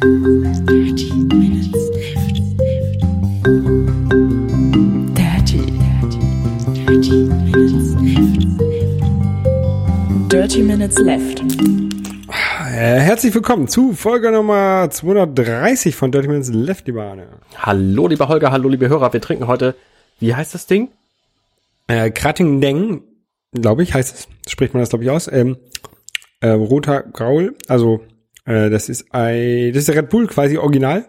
Dirty Minutes Left. Dirty, dirty, dirty Minutes Left. Dirty Minutes Left. Äh, herzlich willkommen zu Folge Nummer 230 von Dirty Minutes Left, liebe Arne. Hallo, lieber Holger, hallo, liebe Hörer. Wir trinken heute, wie heißt das Ding? Äh, Kratingdeng, glaube ich, heißt es. Spricht man das, glaube ich, aus. Ähm, äh, roter Graul, also äh, das ist ein, das ist Red Bull quasi original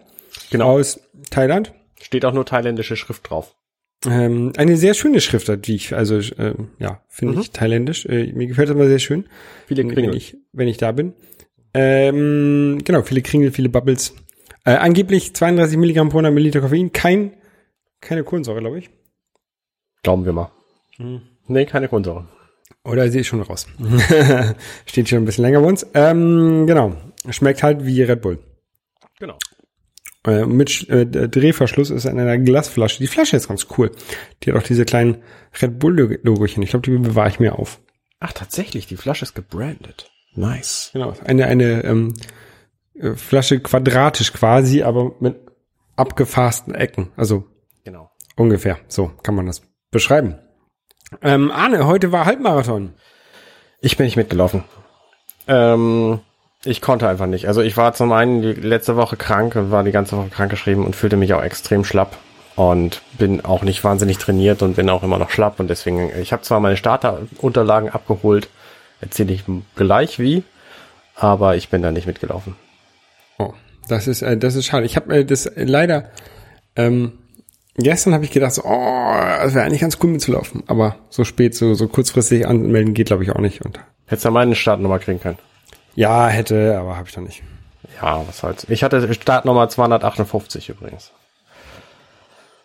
Genau. aus Thailand. Steht auch nur thailändische Schrift drauf. Ähm, eine sehr schöne Schriftart, die ich, also äh, ja, finde ich thailändisch. Äh, mir gefällt das immer sehr schön, Viele wenn Kringel. ich, wenn ich da bin. Ähm, genau, viele Kringel, viele Bubbles. Äh, angeblich 32 Milligramm pro 100 Milliliter Koffein, kein, keine Kohlensäure, glaube ich. Glauben wir mal. Nee, keine Kohlensäure. Oder sie ist schon raus. Steht schon ein bisschen länger bei uns. Ähm, genau. Schmeckt halt wie Red Bull. Genau. Äh, mit äh, Drehverschluss ist in einer Glasflasche. Die Flasche ist ganz cool. Die hat auch diese kleinen Red Bull-Logochen. Ich glaube, die bewahre ich mir auf. Ach, tatsächlich, die Flasche ist gebrandet. Nice. Genau. Eine, eine ähm, äh, Flasche quadratisch quasi, aber mit abgefassten Ecken. Also Genau. ungefähr. So kann man das beschreiben. Ähm, Arne, heute war Halbmarathon. Ich bin nicht mitgelaufen. Ähm, ich konnte einfach nicht. Also ich war zum einen die letzte Woche krank und war die ganze Woche krankgeschrieben und fühlte mich auch extrem schlapp und bin auch nicht wahnsinnig trainiert und bin auch immer noch schlapp und deswegen, ich habe zwar meine Starterunterlagen abgeholt, erzähle ich gleich wie, aber ich bin da nicht mitgelaufen. Oh, das ist, äh, das ist schade. Ich habe äh, das äh, leider ähm, gestern habe ich gedacht, so, oh, das wäre eigentlich ganz cool mitzulaufen. Aber so spät, so, so kurzfristig anmelden geht, glaube ich, auch nicht. Und Hättest du meine Startnummer kriegen können. Ja, hätte, aber habe ich noch nicht. Ja, was soll's. Ich hatte Startnummer 258 übrigens.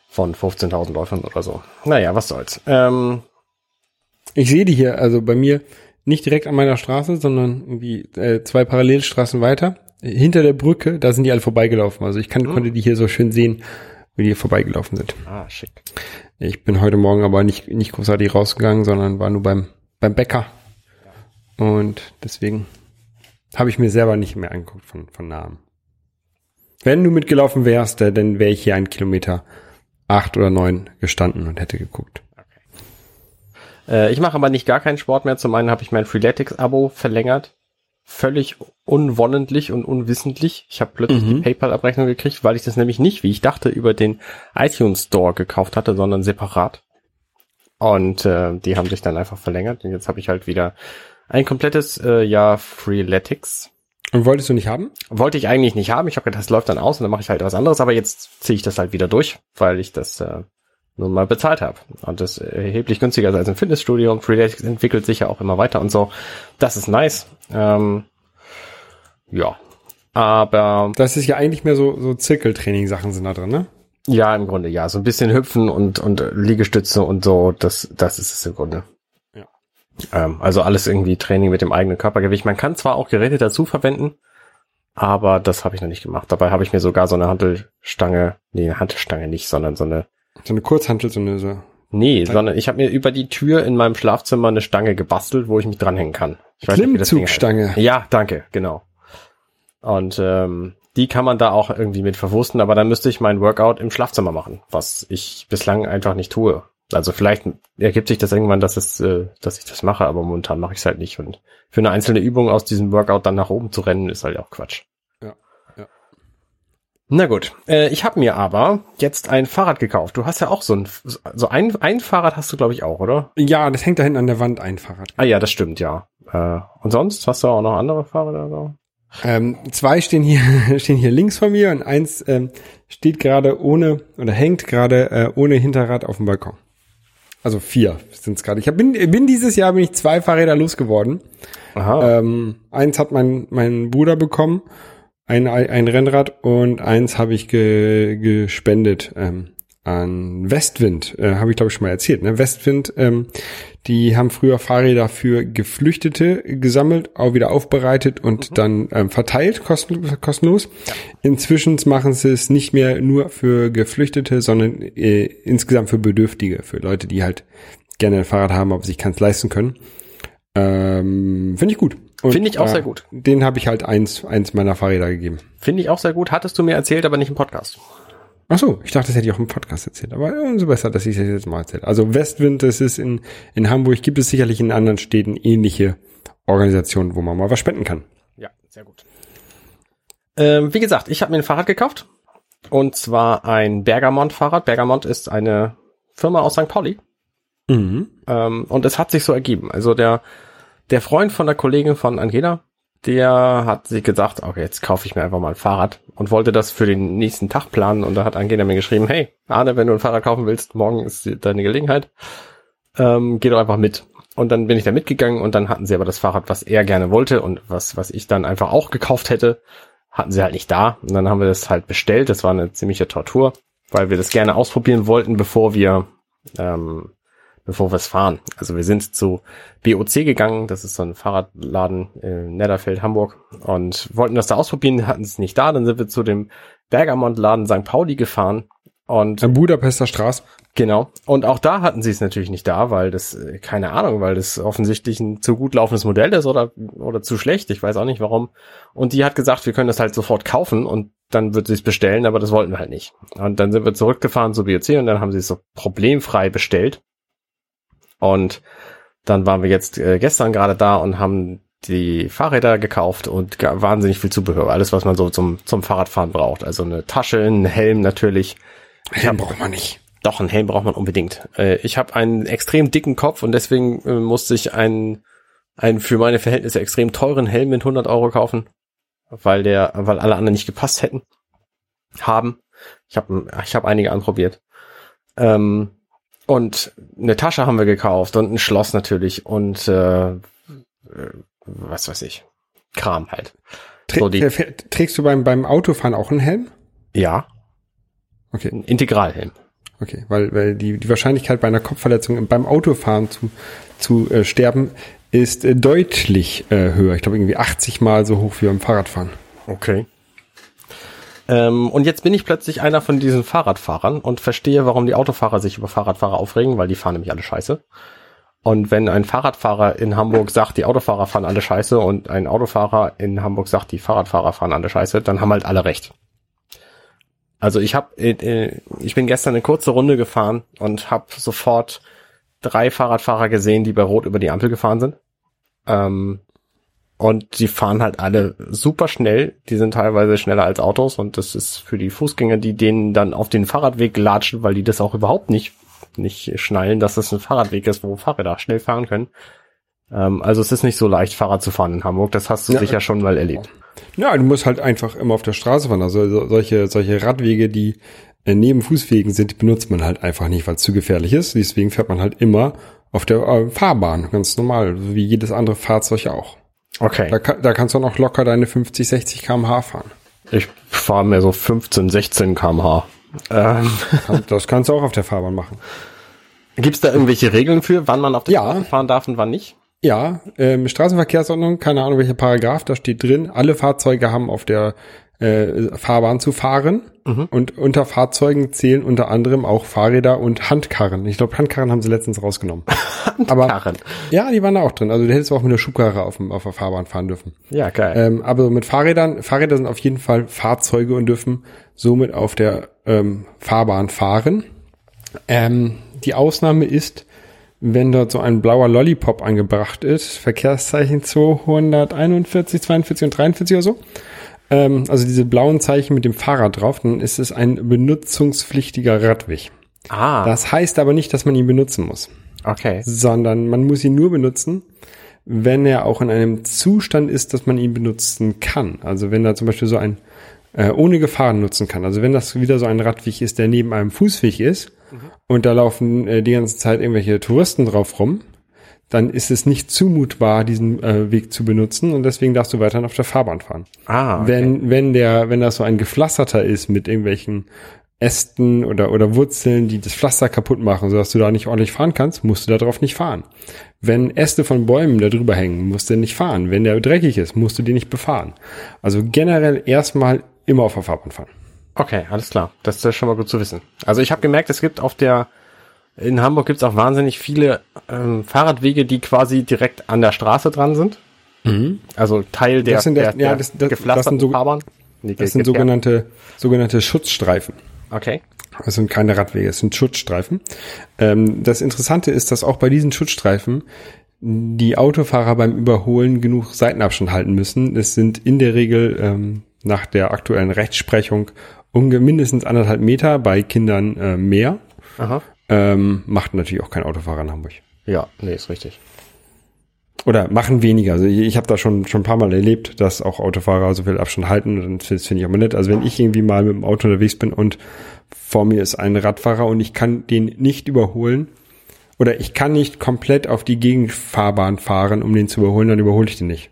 Von 15.000 Läufern oder so. Naja, was soll's. Ähm, Ich sehe die hier, also bei mir nicht direkt an meiner Straße, sondern irgendwie äh, zwei Parallelstraßen weiter. Hinter der Brücke, da sind die alle vorbeigelaufen. Also ich kann, konnte die hier so schön sehen, wie die hier vorbeigelaufen sind. ah, schick. Ich bin heute Morgen aber nicht, nicht großartig rausgegangen, sondern war nur beim, beim Bäcker. Und deswegen habe ich mir selber nicht mehr angeguckt von, von Namen. Wenn du mitgelaufen wärst, äh, dann wäre ich hier einen Kilometer acht oder neun gestanden und hätte geguckt. Äh, ich mache aber nicht gar keinen Sport mehr. Zum einen habe ich mein Freeletics-Abo verlängert. Völlig unwonnentlich und unwissentlich. Ich habe plötzlich die PayPal-Abrechnung gekriegt, weil ich das nämlich nicht, wie ich dachte, über den iTunes Store gekauft hatte, sondern separat. Und äh, die haben sich dann einfach verlängert. Und jetzt habe ich halt wieder ein komplettes äh, Jahr Freeletics. Und wolltest du nicht haben? Wollte ich eigentlich nicht haben. Ich habe gedacht, das läuft dann aus und dann mache ich halt was anderes. Aber jetzt ziehe ich das halt wieder durch, weil ich das äh, nun mal bezahlt habe. Und das ist erheblich günstiger als im Fitnessstudio. Und Freeletics entwickelt sich ja auch immer weiter und so. Das ist nice. Ähm, ja. Aber Das ist ja eigentlich mehr so, so Zirkeltraining-Sachen sind da drin, ne? ja, im Grunde ja. So ein bisschen hüpfen und, und Liegestütze und so, das, das ist es im Grunde. Ähm, also alles irgendwie Training mit dem eigenen Körpergewicht. Man kann zwar auch Geräte dazu verwenden, aber das habe ich noch nicht gemacht. Dabei habe ich mir sogar so eine Hantelstange, nee, eine Hantelstange nicht, sondern so eine, So eine Kurzhantel, so eine, so. nee, sondern ich habe mir über die Tür in meinem Schlafzimmer eine Stange gebastelt, wo ich mich dranhängen kann. Ich. Klimmzugstange. Ja, danke, genau. Und ähm, die kann man da auch irgendwie mit verwursten, aber dann müsste ich mein Workout im Schlafzimmer machen, was ich bislang einfach nicht tue. Also vielleicht ergibt sich das irgendwann, dass es, äh, dass ich das mache, aber momentan mache ich es halt nicht. Und für eine einzelne Übung aus diesem Workout dann nach oben zu rennen, ist halt auch Quatsch. Ja, ja. Na gut, äh, ich habe mir aber jetzt ein Fahrrad gekauft. Du hast ja auch so ein, so ein, ein Fahrrad hast du glaube ich auch, oder? Ja, das hängt da hinten an der Wand, ein Fahrrad. Ah ja, das stimmt, ja. Äh, und sonst hast du auch noch andere Fahrräder? So? Ähm, zwei stehen hier, stehen hier links von mir und eins ähm, steht gerade ohne oder hängt gerade äh, ohne Hinterrad auf dem Balkon. Also vier sind es gerade. Ich hab, bin, bin dieses Jahr bin ich zwei Fahrräder losgeworden. Aha. Ähm, eins hat mein mein Bruder bekommen, ein, ein Rennrad und eins habe ich ge, gespendet ähm, an Westwind. Äh, habe ich glaube ich schon mal erzählt. Ne? Westwind, ähm, die haben früher Fahrräder für Geflüchtete gesammelt, auch wieder aufbereitet und dann ähm, verteilt kosten, kostenlos. Inzwischen machen sie es nicht mehr nur für Geflüchtete, sondern äh, insgesamt für Bedürftige, für Leute, die halt gerne ein Fahrrad haben, aber sich keins leisten können. Ähm, Finde ich gut. Finde ich auch äh, sehr gut. Den habe ich halt eins, eins meiner Fahrräder gegeben. Finde ich auch sehr gut. Hattest du mir erzählt, aber nicht im Podcast. Ach so, ich dachte, das hätte ich auch im Podcast erzählt. Aber umso besser, dass ich das jetzt mal erzähle. Also Westwind, das ist in, in Hamburg, gibt es sicherlich in anderen Städten ähnliche Organisationen, wo man mal was spenden kann. Ja, sehr gut. Ähm, wie gesagt, ich habe mir ein Fahrrad gekauft. Und zwar ein Bergamont-Fahrrad. Bergamont ist eine Firma aus St. Pauli. Mhm. Ähm, und es hat sich so ergeben. Also der, der Freund von der Kollegin von Angela, der hat sich gesagt, okay, jetzt kaufe ich mir einfach mal ein Fahrrad und wollte das für den nächsten Tag planen. Und da hat Angela mir geschrieben, hey, Arne, wenn du ein Fahrrad kaufen willst, morgen ist deine Gelegenheit. Ähm, geh doch einfach mit. Und dann bin ich da mitgegangen und dann hatten sie aber das Fahrrad, was er gerne wollte und was, was ich dann einfach auch gekauft hätte, hatten sie halt nicht da. Und dann haben wir das halt bestellt. Das war eine ziemliche Tortur, weil wir das gerne ausprobieren wollten, bevor wir, ähm, bevor wir es fahren. Also wir sind zu BOC gegangen. Das ist so ein Fahrradladen in Netterfeld, Hamburg und wollten das da ausprobieren, hatten es nicht da. Dann sind wir zu dem Bergamont-Laden St. Pauli gefahren und Am Budapester Straße. Genau. Und auch da hatten sie es natürlich nicht da, weil das, äh, keine Ahnung, weil das offensichtlich ein zu gut laufendes Modell ist oder, oder zu schlecht. Ich weiß auch nicht warum. Und die hat gesagt, wir können das halt sofort kaufen und dann wird sie es bestellen, aber das wollten wir halt nicht. Und dann sind wir zurückgefahren zu BOC und dann haben sie es so problemfrei bestellt. Und dann waren wir jetzt äh, gestern gerade da und haben die Fahrräder gekauft und wahnsinnig viel Zubehör. Alles, was man so zum, zum Fahrradfahren braucht. Also eine Tasche, ein Helm natürlich. Helm braucht man nicht. Doch, einen Helm braucht man unbedingt. Äh, ich habe einen extrem dicken Kopf und deswegen äh, musste ich einen, einen für meine Verhältnisse extrem teuren Helm mit 100 Euro kaufen, weil der, weil alle anderen nicht gepasst hätten, haben. Ich habe ich hab einige anprobiert. Ähm, und eine Tasche haben wir gekauft und ein Schloss natürlich und äh, äh, was weiß ich. Kram halt. Trä So, trägst du beim, beim Autofahren auch einen Helm? Ja, Okay, ein Integralhelm. okay, weil, weil die, die Wahrscheinlichkeit bei einer Kopfverletzung beim Autofahren zu, zu äh, sterben ist äh, deutlich äh, höher. Ich glaube irgendwie 80 Mal so hoch wie beim Fahrradfahren. Okay. Ähm, und jetzt bin ich plötzlich einer von diesen Fahrradfahrern und verstehe, warum die Autofahrer sich über Fahrradfahrer aufregen, weil die fahren nämlich alle scheiße. Und wenn ein Fahrradfahrer in Hamburg sagt, die Autofahrer fahren alle scheiße und ein Autofahrer in Hamburg sagt, die Fahrradfahrer fahren alle scheiße, dann haben halt alle recht. Also ich habe, äh, ich bin gestern eine kurze Runde gefahren und habe sofort drei Fahrradfahrer gesehen, die bei Rot über die Ampel gefahren sind. Ähm, und die fahren halt alle super schnell. Die sind teilweise schneller als Autos und das ist für die Fußgänger, die denen dann auf den Fahrradweg latschen, weil die das auch überhaupt nicht, nicht schnallen, dass das ein Fahrradweg ist, wo Fahrräder schnell fahren können. Ähm, also es ist nicht so leicht, Fahrrad zu fahren in Hamburg. Das hast du Ja. sicher schon mal erlebt. Ja, du musst halt einfach immer auf der Straße fahren. Also so- solche, solche Radwege, die äh, neben Fußwegen sind, benutzt man halt einfach nicht, weil es zu gefährlich ist. Deswegen fährt man halt immer auf der äh, Fahrbahn, ganz normal, wie jedes andere Fahrzeug auch. Okay. Da, da kannst du noch locker deine 50, 60 km/h fahren. Ich fahre mir so 15, 16 kmh. Ähm, Das kannst du auch auf der Fahrbahn machen. Gibt es da irgendwelche Regeln für, wann man auf der Ja. Straße fahren darf und wann nicht? Ja, ähm, Straßenverkehrsordnung, keine Ahnung welcher Paragraph, da steht drin, alle Fahrzeuge haben auf der äh, Fahrbahn zu fahren. Und unter Fahrzeugen zählen unter anderem auch Fahrräder und Handkarren. Ich glaube, Handkarren haben sie letztens rausgenommen. Aber Karren. ja, die waren da auch drin. Also du hättest auch mit der Schubkarre auf, dem, auf der Fahrbahn fahren dürfen. Ja, geil. Ähm, aber mit Fahrrädern, Fahrräder sind auf jeden Fall Fahrzeuge und dürfen somit auf der ähm, Fahrbahn fahren. Ähm, die Ausnahme ist, wenn dort so ein blauer Lollipop angebracht ist, Verkehrszeichen 241, 42 und 43 oder so. Ähm, also diese blauen Zeichen mit dem Fahrrad drauf, dann ist es ein benutzungspflichtiger Radweg. ah, Das heißt aber nicht, dass man ihn benutzen muss okay. sondern man muss ihn nur benutzen, wenn er auch in einem Zustand ist, dass man ihn benutzen kann. Also wenn da zum Beispiel so ein äh, ohne Gefahren nutzen kann. Also wenn das wieder so ein Radweg ist, der neben einem Fußweg ist und da laufen äh, die ganze Zeit irgendwelche Touristen drauf rum, dann ist es nicht zumutbar, diesen äh, Weg zu benutzen und deswegen darfst du weiterhin auf der Fahrbahn fahren. Ah, okay. Wenn, wenn der, wenn das so ein gepflasterter ist mit irgendwelchen Ästen oder, oder Wurzeln, die das Pflaster kaputt machen, sodass du da nicht ordentlich fahren kannst, musst du da drauf nicht fahren. Wenn Äste von Bäumen da drüber hängen, musst du nicht fahren. Wenn der dreckig ist, musst du den nicht befahren. Also generell erstmal immer auf der Fahrbahn fahren. Okay, alles klar. Das ist schon mal gut zu wissen. Also ich habe gemerkt, es gibt auf der in Hamburg gibt es auch wahnsinnig viele ähm, Fahrradwege, die quasi direkt an der Straße dran sind. Also Teil der, Das sind der- der, ja, das- das- das sind so- Fahrbahn. Nee, Das sind ge- sogenannte, sogenannte Schutzstreifen. Okay. Das sind keine Radwege, es sind Schutzstreifen. Ähm, das Interessante ist, dass auch bei diesen Schutzstreifen die Autofahrer beim Überholen genug Seitenabstand halten müssen. Es sind in der Regel ähm, nach der aktuellen Rechtsprechung unge mindestens anderthalb Meter, bei Kindern äh, mehr. Aha. Ähm, macht natürlich auch kein Autofahrer in Hamburg. Ja, nee, ist richtig. Oder machen weniger. Also ich, ich habe da schon schon ein paar Mal erlebt, dass auch Autofahrer so viel Abstand halten und das finde ich aber nett. Also wenn ich irgendwie mal mit dem Auto unterwegs bin und vor mir ist ein Radfahrer und ich kann den nicht überholen oder ich kann nicht komplett auf die Gegenfahrbahn fahren, um den zu überholen, dann überhole ich den nicht.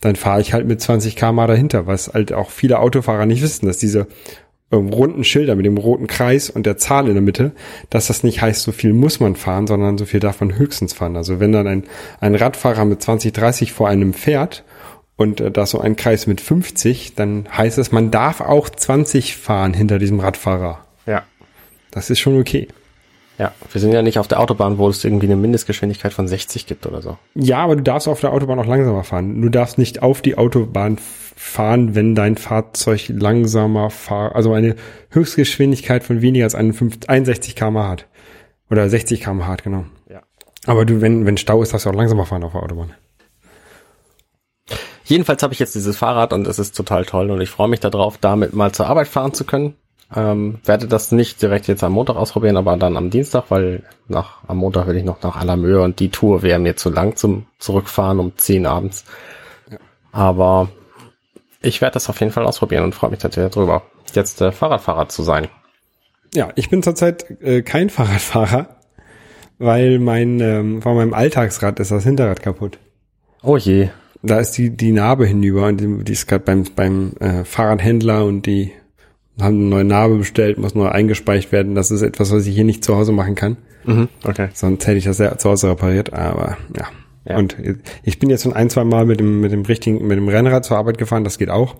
Dann fahre ich halt mit 20 km dahinter, was halt auch viele Autofahrer nicht wissen, dass diese runden Schilder mit dem roten Kreis und der Zahl in der Mitte, dass das nicht heißt, so viel muss man fahren, sondern so viel darf man höchstens fahren. Also wenn dann ein, ein Radfahrer mit 20, 30 vor einem fährt und äh, da so ein Kreis mit 50, dann heißt es, man darf auch 20 fahren hinter diesem Radfahrer. Ja. Das ist schon okay. Ja, wir sind ja nicht auf der Autobahn, wo es irgendwie eine Mindestgeschwindigkeit von 60 gibt oder so. Ja, aber du darfst auf der Autobahn auch langsamer fahren. Du darfst nicht auf die Autobahn fahren, wenn dein Fahrzeug langsamer fahr, also eine Höchstgeschwindigkeit von weniger als 51 61 km hat. Oder 60 km hat, genau. Ja. Aber du, wenn, wenn Stau ist, darfst du auch langsamer fahren auf der Autobahn. Jedenfalls habe ich jetzt dieses Fahrrad und es ist total toll und ich freue mich darauf, damit mal zur Arbeit fahren zu können. Ähm, werde das nicht direkt jetzt am Montag ausprobieren, aber dann am Dienstag, weil nach, am Montag will ich noch nach Alamöhe und die Tour wäre mir zu lang zum Zurückfahren um 10 abends. Aber ich werde das auf jeden Fall ausprobieren und freue mich natürlich darüber, jetzt äh, Fahrradfahrer zu sein. Ja, ich bin zurzeit äh, kein Fahrradfahrer, weil mein, ähm, von meinem Alltagsrad ist das Hinterrad kaputt. Oh je. Da ist die, die Narbe hinüber und die, die ist gerade beim, beim äh, Fahrradhändler und die haben eine neue Narbe bestellt, muss neu eingespeicht werden. Das ist etwas, was ich hier nicht zu Hause machen kann. Mhm, okay. Sonst hätte ich das ja zu Hause repariert, aber ja. Ja. Und ich bin jetzt schon ein, zwei Mal mit dem, mit dem richtigen, mit dem Rennrad zur Arbeit gefahren, das geht auch.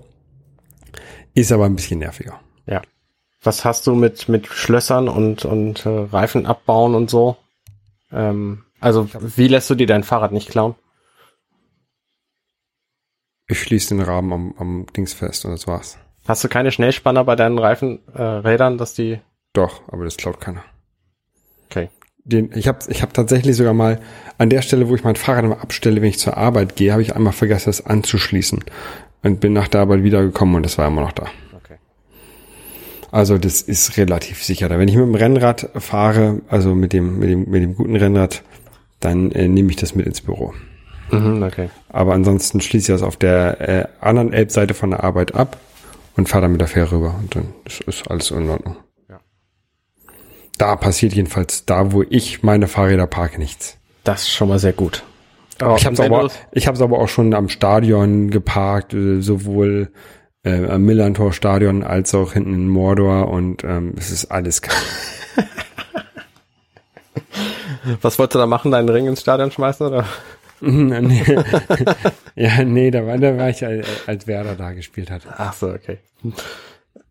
Ist aber ein bisschen nerviger. Ja. Was hast du mit, mit Schlössern und, und äh, Reifen abbauen und so? Ähm, also, wie lässt du dir dein Fahrrad nicht klauen? Ich schließe den Rahmen am, am Dings fest und das war's. Hast du keine Schnellspanner bei deinen Reifenrädern, äh, Rädern, dass die. Doch, aber das klaut keiner. Okay. Den, ich habe ich hab tatsächlich sogar mal an der Stelle, wo ich mein Fahrrad immer abstelle, wenn ich zur Arbeit gehe, habe ich einmal vergessen, das anzuschließen. Und bin nach der Arbeit wiedergekommen und das war immer noch da. Okay. Also das ist relativ sicher. Wenn ich mit dem Rennrad fahre, also mit dem, mit dem, mit dem guten Rennrad, dann äh, nehme ich das mit ins Büro. Mhm, okay. Aber ansonsten schließe ich das auf der äh, anderen Elbseite von der Arbeit ab und fahre dann mit der Fähre rüber. Und dann ist, ist alles in Ordnung. Ja. Da passiert jedenfalls, da wo ich meine Fahrräder parke, nichts. Das ist schon mal sehr gut. Oh, Ich habe es aber, ich hab's aber auch schon am Stadion geparkt, äh, sowohl äh, am Millantor Stadion als auch hinten in Mordor und ähm, es ist alles kacke. Was wolltest du da machen? Deinen Ring ins Stadion schmeißen oder? ja, nee, da war, da war ich, als Werder da gespielt hat. Ach so, okay.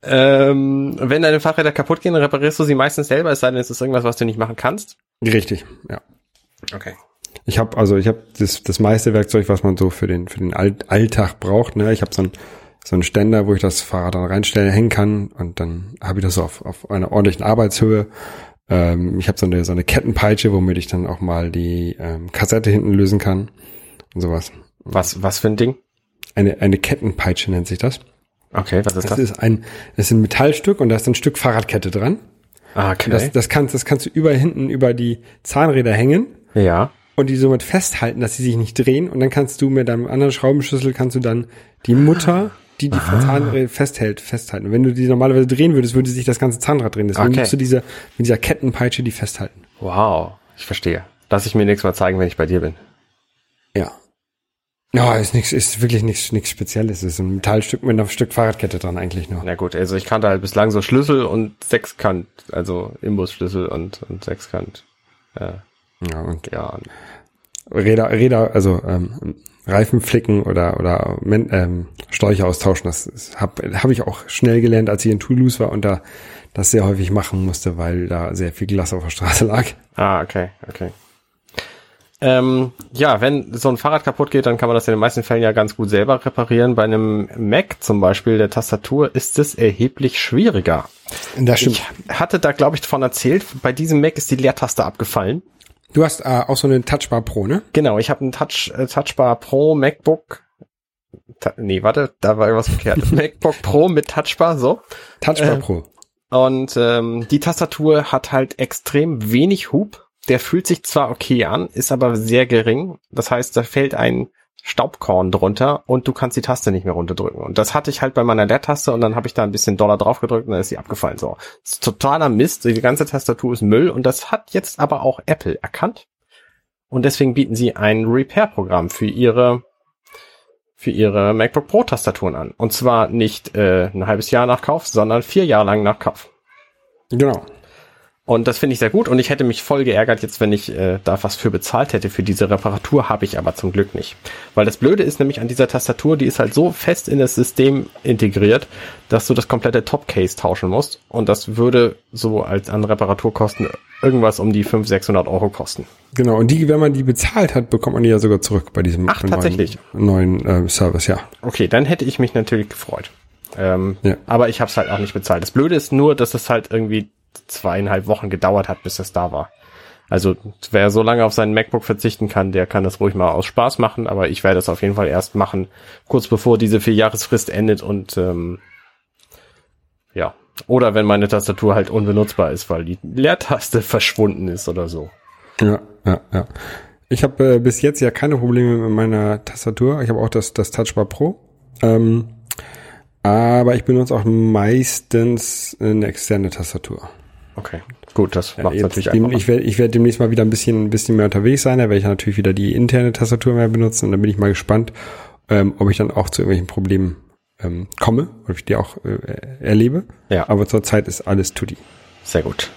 Ähm, wenn deine Fahrräder kaputt gehen, reparierst du sie meistens selber, es sei denn, es ist irgendwas, was du nicht machen kannst. Richtig, ja. Okay. Ich habe also ich habe das, das meiste Werkzeug, was man so für den für den All Alltag braucht. Ne? Ich habe so ein so einen Ständer, wo ich das Fahrrad dann reinstellen hängen kann und dann habe ich das auf, auf einer ordentlichen Arbeitshöhe. Ähm, ich habe so eine so eine Kettenpeitsche, womit ich dann auch mal die ähm, Kassette hinten lösen kann und sowas. Was, was für ein Ding? Eine eine Kettenpeitsche nennt sich das. Okay, was ist Das das? ist ein das ist ein Metallstück und da ist ein Stück Fahrradkette dran. Ah, okay. Das, das kannst das kannst du über hinten über die Zahnräder hängen ja. und die somit festhalten, dass sie sich nicht drehen und dann kannst du mit deinem anderen Schraubenschlüssel kannst du dann die Mutter, die die Zahnräder festhält, festhalten. Und wenn du die normalerweise drehen würdest, würde sich das ganze Zahnrad drehen. Deswegen Okay. musst du diese mit dieser Kettenpeitsche die festhalten. Wow. Ich verstehe. Lass ich mir nächstes Mal zeigen, wenn ich bei dir bin. Ja. Ja, ist nichts, ist wirklich nichts, nichts Spezielles. Es ist ein Metallstück mit einem Stück Fahrradkette dran eigentlich nur. Na gut, also ich kannte halt bislang so Schlüssel und Sechskant, also Imbusschlüssel und, und Sechskant. Äh, Ja, und ja, Räder, Räder, also ähm, Reifen flicken oder oder ähm, Sträucher austauschen, das habe hab ich auch schnell gelernt, als ich in Toulouse war und da das sehr häufig machen musste, weil da sehr viel Glas auf der Straße lag. Ah, okay, okay. Ähm, ja, wenn so ein Fahrrad kaputt geht, dann kann man das in den meisten Fällen ja ganz gut selber reparieren. Bei einem Mac zum Beispiel, der Tastatur, ist es erheblich schwieriger. Das stimmt. Ich hatte da, glaube ich, davon erzählt, bei diesem Mac ist die Leertaste abgefallen. Du hast äh, auch so eine Touchbar Pro, ne? Genau, ich habe einen Touch, äh, Touchbar Pro MacBook. Ta nee, warte, da war irgendwas verkehrt. MacBook Pro mit Touchbar, so. Touchbar Äh, Pro. Und ähm, die Tastatur hat halt extrem wenig Hub. Der fühlt sich zwar okay an, ist aber sehr gering. Das heißt, da fällt ein Staubkorn drunter und du kannst die Taste nicht mehr runterdrücken. Und das hatte ich halt bei meiner Leertaste und dann habe ich da ein bisschen Dollar drauf gedrückt und dann ist sie abgefallen. So, totaler Mist. Die ganze Tastatur ist Müll und das hat jetzt aber auch Apple erkannt. Und deswegen bieten sie ein Repair-Programm für ihre für ihre MacBook Pro Tastaturen an. Und zwar nicht äh, ein halbes Jahr nach Kauf, sondern vier Jahre lang nach Kauf. Genau. Und das finde ich sehr gut und ich hätte mich voll geärgert jetzt, wenn ich äh, da was für bezahlt hätte für diese Reparatur, habe ich aber zum Glück nicht. Weil das Blöde ist nämlich an dieser Tastatur, die ist halt so fest in das System integriert, dass du das komplette Topcase tauschen musst und das würde so als an Reparaturkosten irgendwas um die 500, 600 Euro kosten. Genau. Und die, wenn man die bezahlt hat, bekommt man die ja sogar zurück bei diesem Ach, neuen, neuen äh, Service, ja. Okay, dann hätte ich mich natürlich gefreut. Ähm, Ja. Aber ich habe es halt auch nicht bezahlt. Das Blöde ist nur, dass es halt irgendwie zweieinhalb Wochen gedauert hat, bis es da war. Also wer so lange auf seinen MacBook verzichten kann, der kann das ruhig mal aus Spaß machen, aber ich werde es auf jeden Fall erst machen, kurz bevor diese Vierjahresfrist endet und ähm, ja. Oder wenn meine Tastatur halt unbenutzbar ist, weil die Leertaste verschwunden ist oder so. Ja, ja, ja. Ich habe äh, bis jetzt ja keine Probleme mit meiner Tastatur. Ich habe auch das, das Touchbar Pro. Ähm, aber ich benutze auch meistens eine externe Tastatur. Okay, gut, das macht natürlich dem, ich werde ich werd demnächst mal wieder ein bisschen, ein bisschen mehr unterwegs sein. Da werde ich natürlich wieder die interne Tastatur mehr benutzen. Und dann bin ich mal gespannt, ähm, ob ich dann auch zu irgendwelchen Problemen ähm, komme, ob ich die auch äh, erlebe. Ja. Aber zurzeit ist alles tutti. Sehr gut.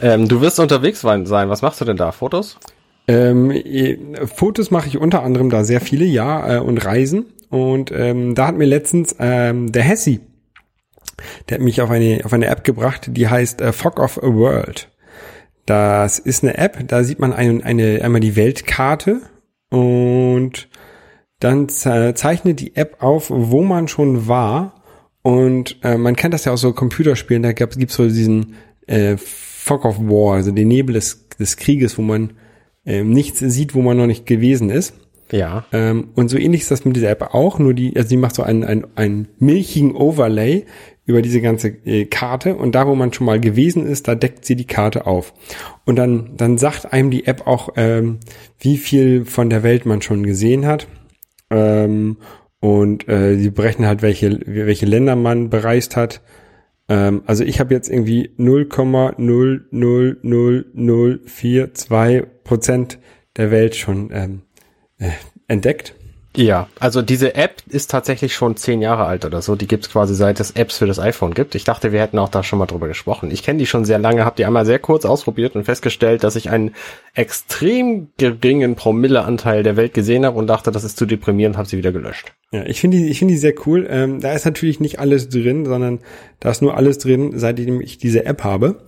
Ähm, du wirst unterwegs sein. Was machst du denn da? Fotos? Ähm, Fotos mache ich unter anderem da sehr viele, ja, äh, und Reisen. Und ähm, da hat mir letztens ähm, der Hessi, der hat mich auf eine, auf eine App gebracht, die heißt äh, Fog of a World. Das ist eine App, da sieht man ein, eine, einmal die Weltkarte und dann ze- zeichnet die App auf, wo man schon war. Und äh, man kennt das ja aus so Computerspielen, da gab es so diesen äh, Fog of War, also den Nebel des, des Krieges, wo man ähm, nichts sieht, wo man noch nicht gewesen ist. Ja. Ähm, und so ähnlich ist das mit dieser App auch, nur die, also die macht so einen, einen, einen milchigen Overlay über diese ganze äh, Karte und da, wo man schon mal gewesen ist, da deckt sie die Karte auf. Und dann, dann sagt einem die App auch, ähm, wie viel von der Welt man schon gesehen hat. Ähm, und äh, sie berechnen halt, welche, welche Länder man bereist hat. Ähm, also ich habe jetzt irgendwie 0,00042 Prozent der Welt schon ähm, äh, entdeckt. Ja, also diese App ist tatsächlich schon zehn Jahre alt oder so. Die gibt's quasi seit es Apps für das iPhone gibt. Ich dachte, wir hätten auch da schon mal drüber gesprochen. Ich kenne die schon sehr lange, habe die einmal sehr kurz ausprobiert und festgestellt, dass ich einen extrem geringen Promilleanteil der Welt gesehen habe und dachte, das ist zu deprimierend, habe sie wieder gelöscht. Ja, ich finde die, ich finde die sehr cool. Ähm, da ist natürlich nicht alles drin, sondern da ist nur alles drin, seitdem ich diese App habe.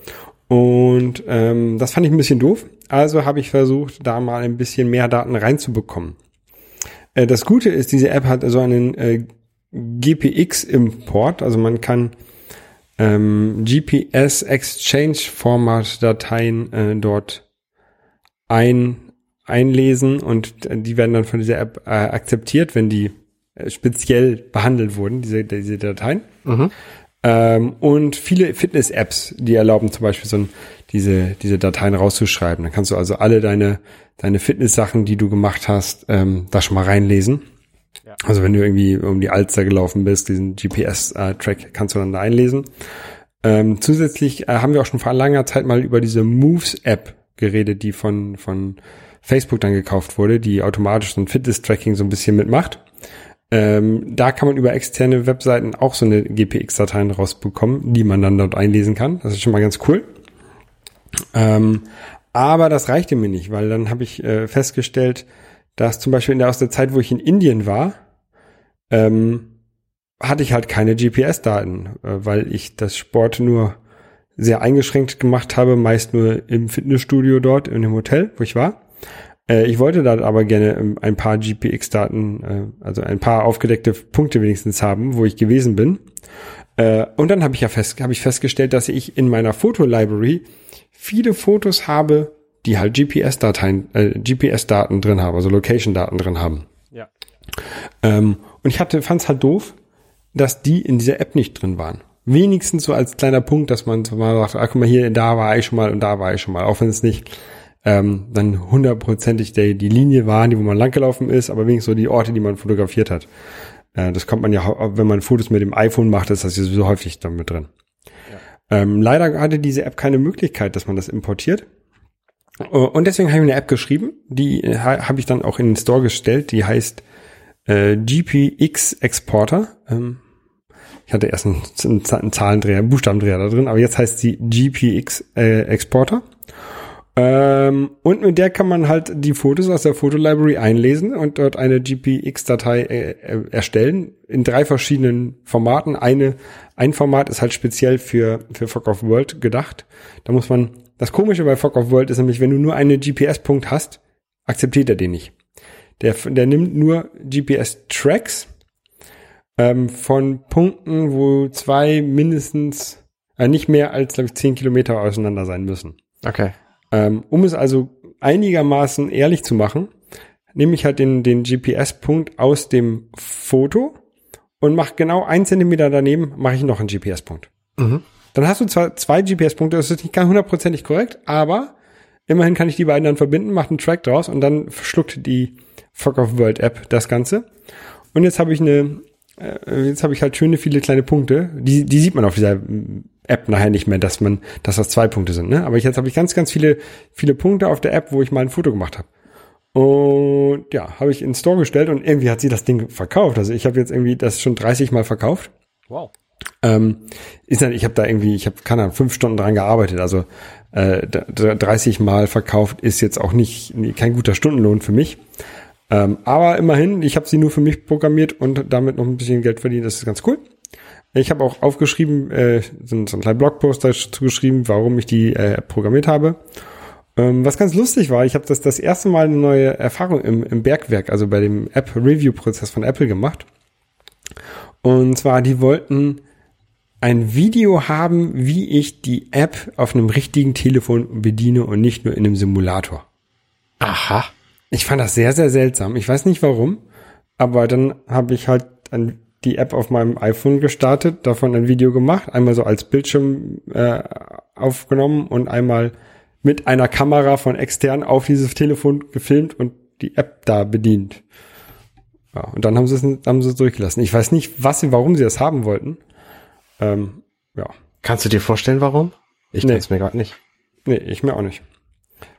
Und ähm, das fand ich ein bisschen doof. Also habe ich versucht, da mal ein bisschen mehr Daten reinzubekommen. Äh, das Gute ist, diese App hat also einen äh, GPX-Import. Also man kann ähm, GPS-Exchange-Format-Dateien äh, dort ein, einlesen und die werden dann von dieser App äh, akzeptiert, wenn die äh, speziell behandelt wurden, diese, diese Dateien. Ähm, und viele Fitness-Apps, die erlauben zum Beispiel so ein, diese, diese Dateien rauszuschreiben. Dann kannst du also alle deine, deine Fitness-Sachen, die du gemacht hast, ähm, da schon mal reinlesen. Ja. Also wenn du irgendwie um die Alster gelaufen bist, diesen GPS-Track kannst du dann da einlesen. Ähm, zusätzlich äh, haben wir auch schon vor langer Zeit mal über diese Moves-App geredet, die von, von Facebook dann gekauft wurde, die automatisch so ein Fitness-Tracking so ein bisschen mitmacht. Ähm, da kann man über externe Webseiten auch so eine GPX-Dateien rausbekommen, die man dann dort einlesen kann. Das ist schon mal ganz cool. Ähm, aber das reichte mir nicht, weil dann habe ich äh, festgestellt, dass zum Beispiel in der, aus der Zeit, wo ich in Indien war, ähm, hatte ich halt keine GPS-Daten, äh, weil ich das Sport nur sehr eingeschränkt gemacht habe, meist nur im Fitnessstudio dort, in dem Hotel, wo ich war. Äh, ich wollte da aber gerne ähm, ein paar GPX-Daten, äh, also ein paar aufgedeckte Punkte wenigstens haben, wo ich gewesen bin. Äh, und dann habe ich ja fest, habe ich festgestellt, dass ich in meiner Fotolibrary viele Fotos habe, die halt GPS-Dateien, äh, GPS-Daten drin haben, also Location-Daten drin haben. Ja. Ähm, und ich hatte, fand's halt doof, dass die in dieser App nicht drin waren. Wenigstens so als kleiner Punkt, dass man so mal sagt, ah, guck mal hier, da war ich schon mal und da war ich schon mal, auch wenn es nicht ähm, dann hundertprozentig die, die Linie war, die wo man langgelaufen ist, aber wenigstens so die Orte, die man fotografiert hat. Äh, das kommt man ja, wenn man Fotos mit dem iPhone macht, ist das ja sowieso häufig damit drin. Ähm, leider hatte diese App keine Möglichkeit, dass man das importiert. Oh, und deswegen habe ich eine App geschrieben, die äh, habe ich dann auch in den Store gestellt, die heißt äh, GPX Exporter. Ähm, ich hatte erst einen, einen Zahlendreher, einen Buchstabendreher da drin, aber jetzt heißt sie GPX äh, Exporter. Ähm, und mit der kann man halt die Fotos aus der Fotolibrary einlesen und dort eine GPX-Datei äh, äh, erstellen in drei verschiedenen Formaten. Eine, ein Format ist halt speziell für, für Fog of World gedacht. Da muss man, das Komische bei Fog of World ist nämlich, wenn du nur einen GPS-Punkt hast, akzeptiert er den nicht. Der, der nimmt nur GPS-Tracks ähm, von Punkten, wo zwei mindestens, äh, nicht mehr als, glaube ich, zehn Kilometer auseinander sein müssen. Okay. Ähm, um es also einigermaßen ehrlich zu machen, nehme ich halt den, den GPS-Punkt aus dem Foto und mache genau einen Zentimeter daneben, mache ich noch einen GPS-Punkt. Mhm. Dann hast du zwar zwei GPS-Punkte, das ist nicht ganz hundertprozentig korrekt, aber immerhin kann ich die beiden dann verbinden, mache einen Track draus und dann verschluckt die Fuck of World App das Ganze. Und jetzt habe ich eine, äh, jetzt habe ich halt schöne viele kleine Punkte, die, die sieht man auf dieser App nachher nicht mehr, dass man, dass das zwei Punkte sind. Ne? Aber jetzt habe ich ganz, ganz viele, viele Punkte auf der App, wo ich mal ein Foto gemacht habe. Und ja, habe ich in Store gestellt und irgendwie hat sie das Ding verkauft. Also ich habe jetzt irgendwie das schon 30 Mal verkauft. Wow. Ähm, ist dann, ich habe da irgendwie, ich habe keine Ahnung, fünf Stunden dran gearbeitet. Also äh, 30 Mal verkauft ist jetzt auch nicht kein guter Stundenlohn für mich. Ähm, aber immerhin, ich habe sie nur für mich programmiert und damit noch ein bisschen Geld verdient. Das ist ganz cool. Ich habe auch aufgeschrieben, äh, so, so einen kleinen Blogpost dazu geschrieben, warum ich die äh, programmiert habe. Ähm, was ganz lustig war, ich habe das das erste Mal eine neue Erfahrung im, im Bergwerk, also bei dem App-Review-Prozess von Apple gemacht. Und zwar, die wollten ein Video haben, wie ich die App auf einem richtigen Telefon bediene und nicht nur in einem Simulator. Aha. Ich fand das sehr, sehr seltsam. Ich weiß nicht warum, aber dann habe ich halt ein die App auf meinem iPhone gestartet, davon ein Video gemacht, einmal so als Bildschirm äh, aufgenommen und einmal mit einer Kamera von extern auf dieses Telefon gefilmt und die App da bedient. Ja, und dann haben sie es haben sie es durchgelassen. Ich weiß nicht, was sie, warum sie das haben wollten. Ähm, ja. Kannst du dir vorstellen, warum? Ich nee. kann es mir gerade nicht. Nee, ich mir auch nicht.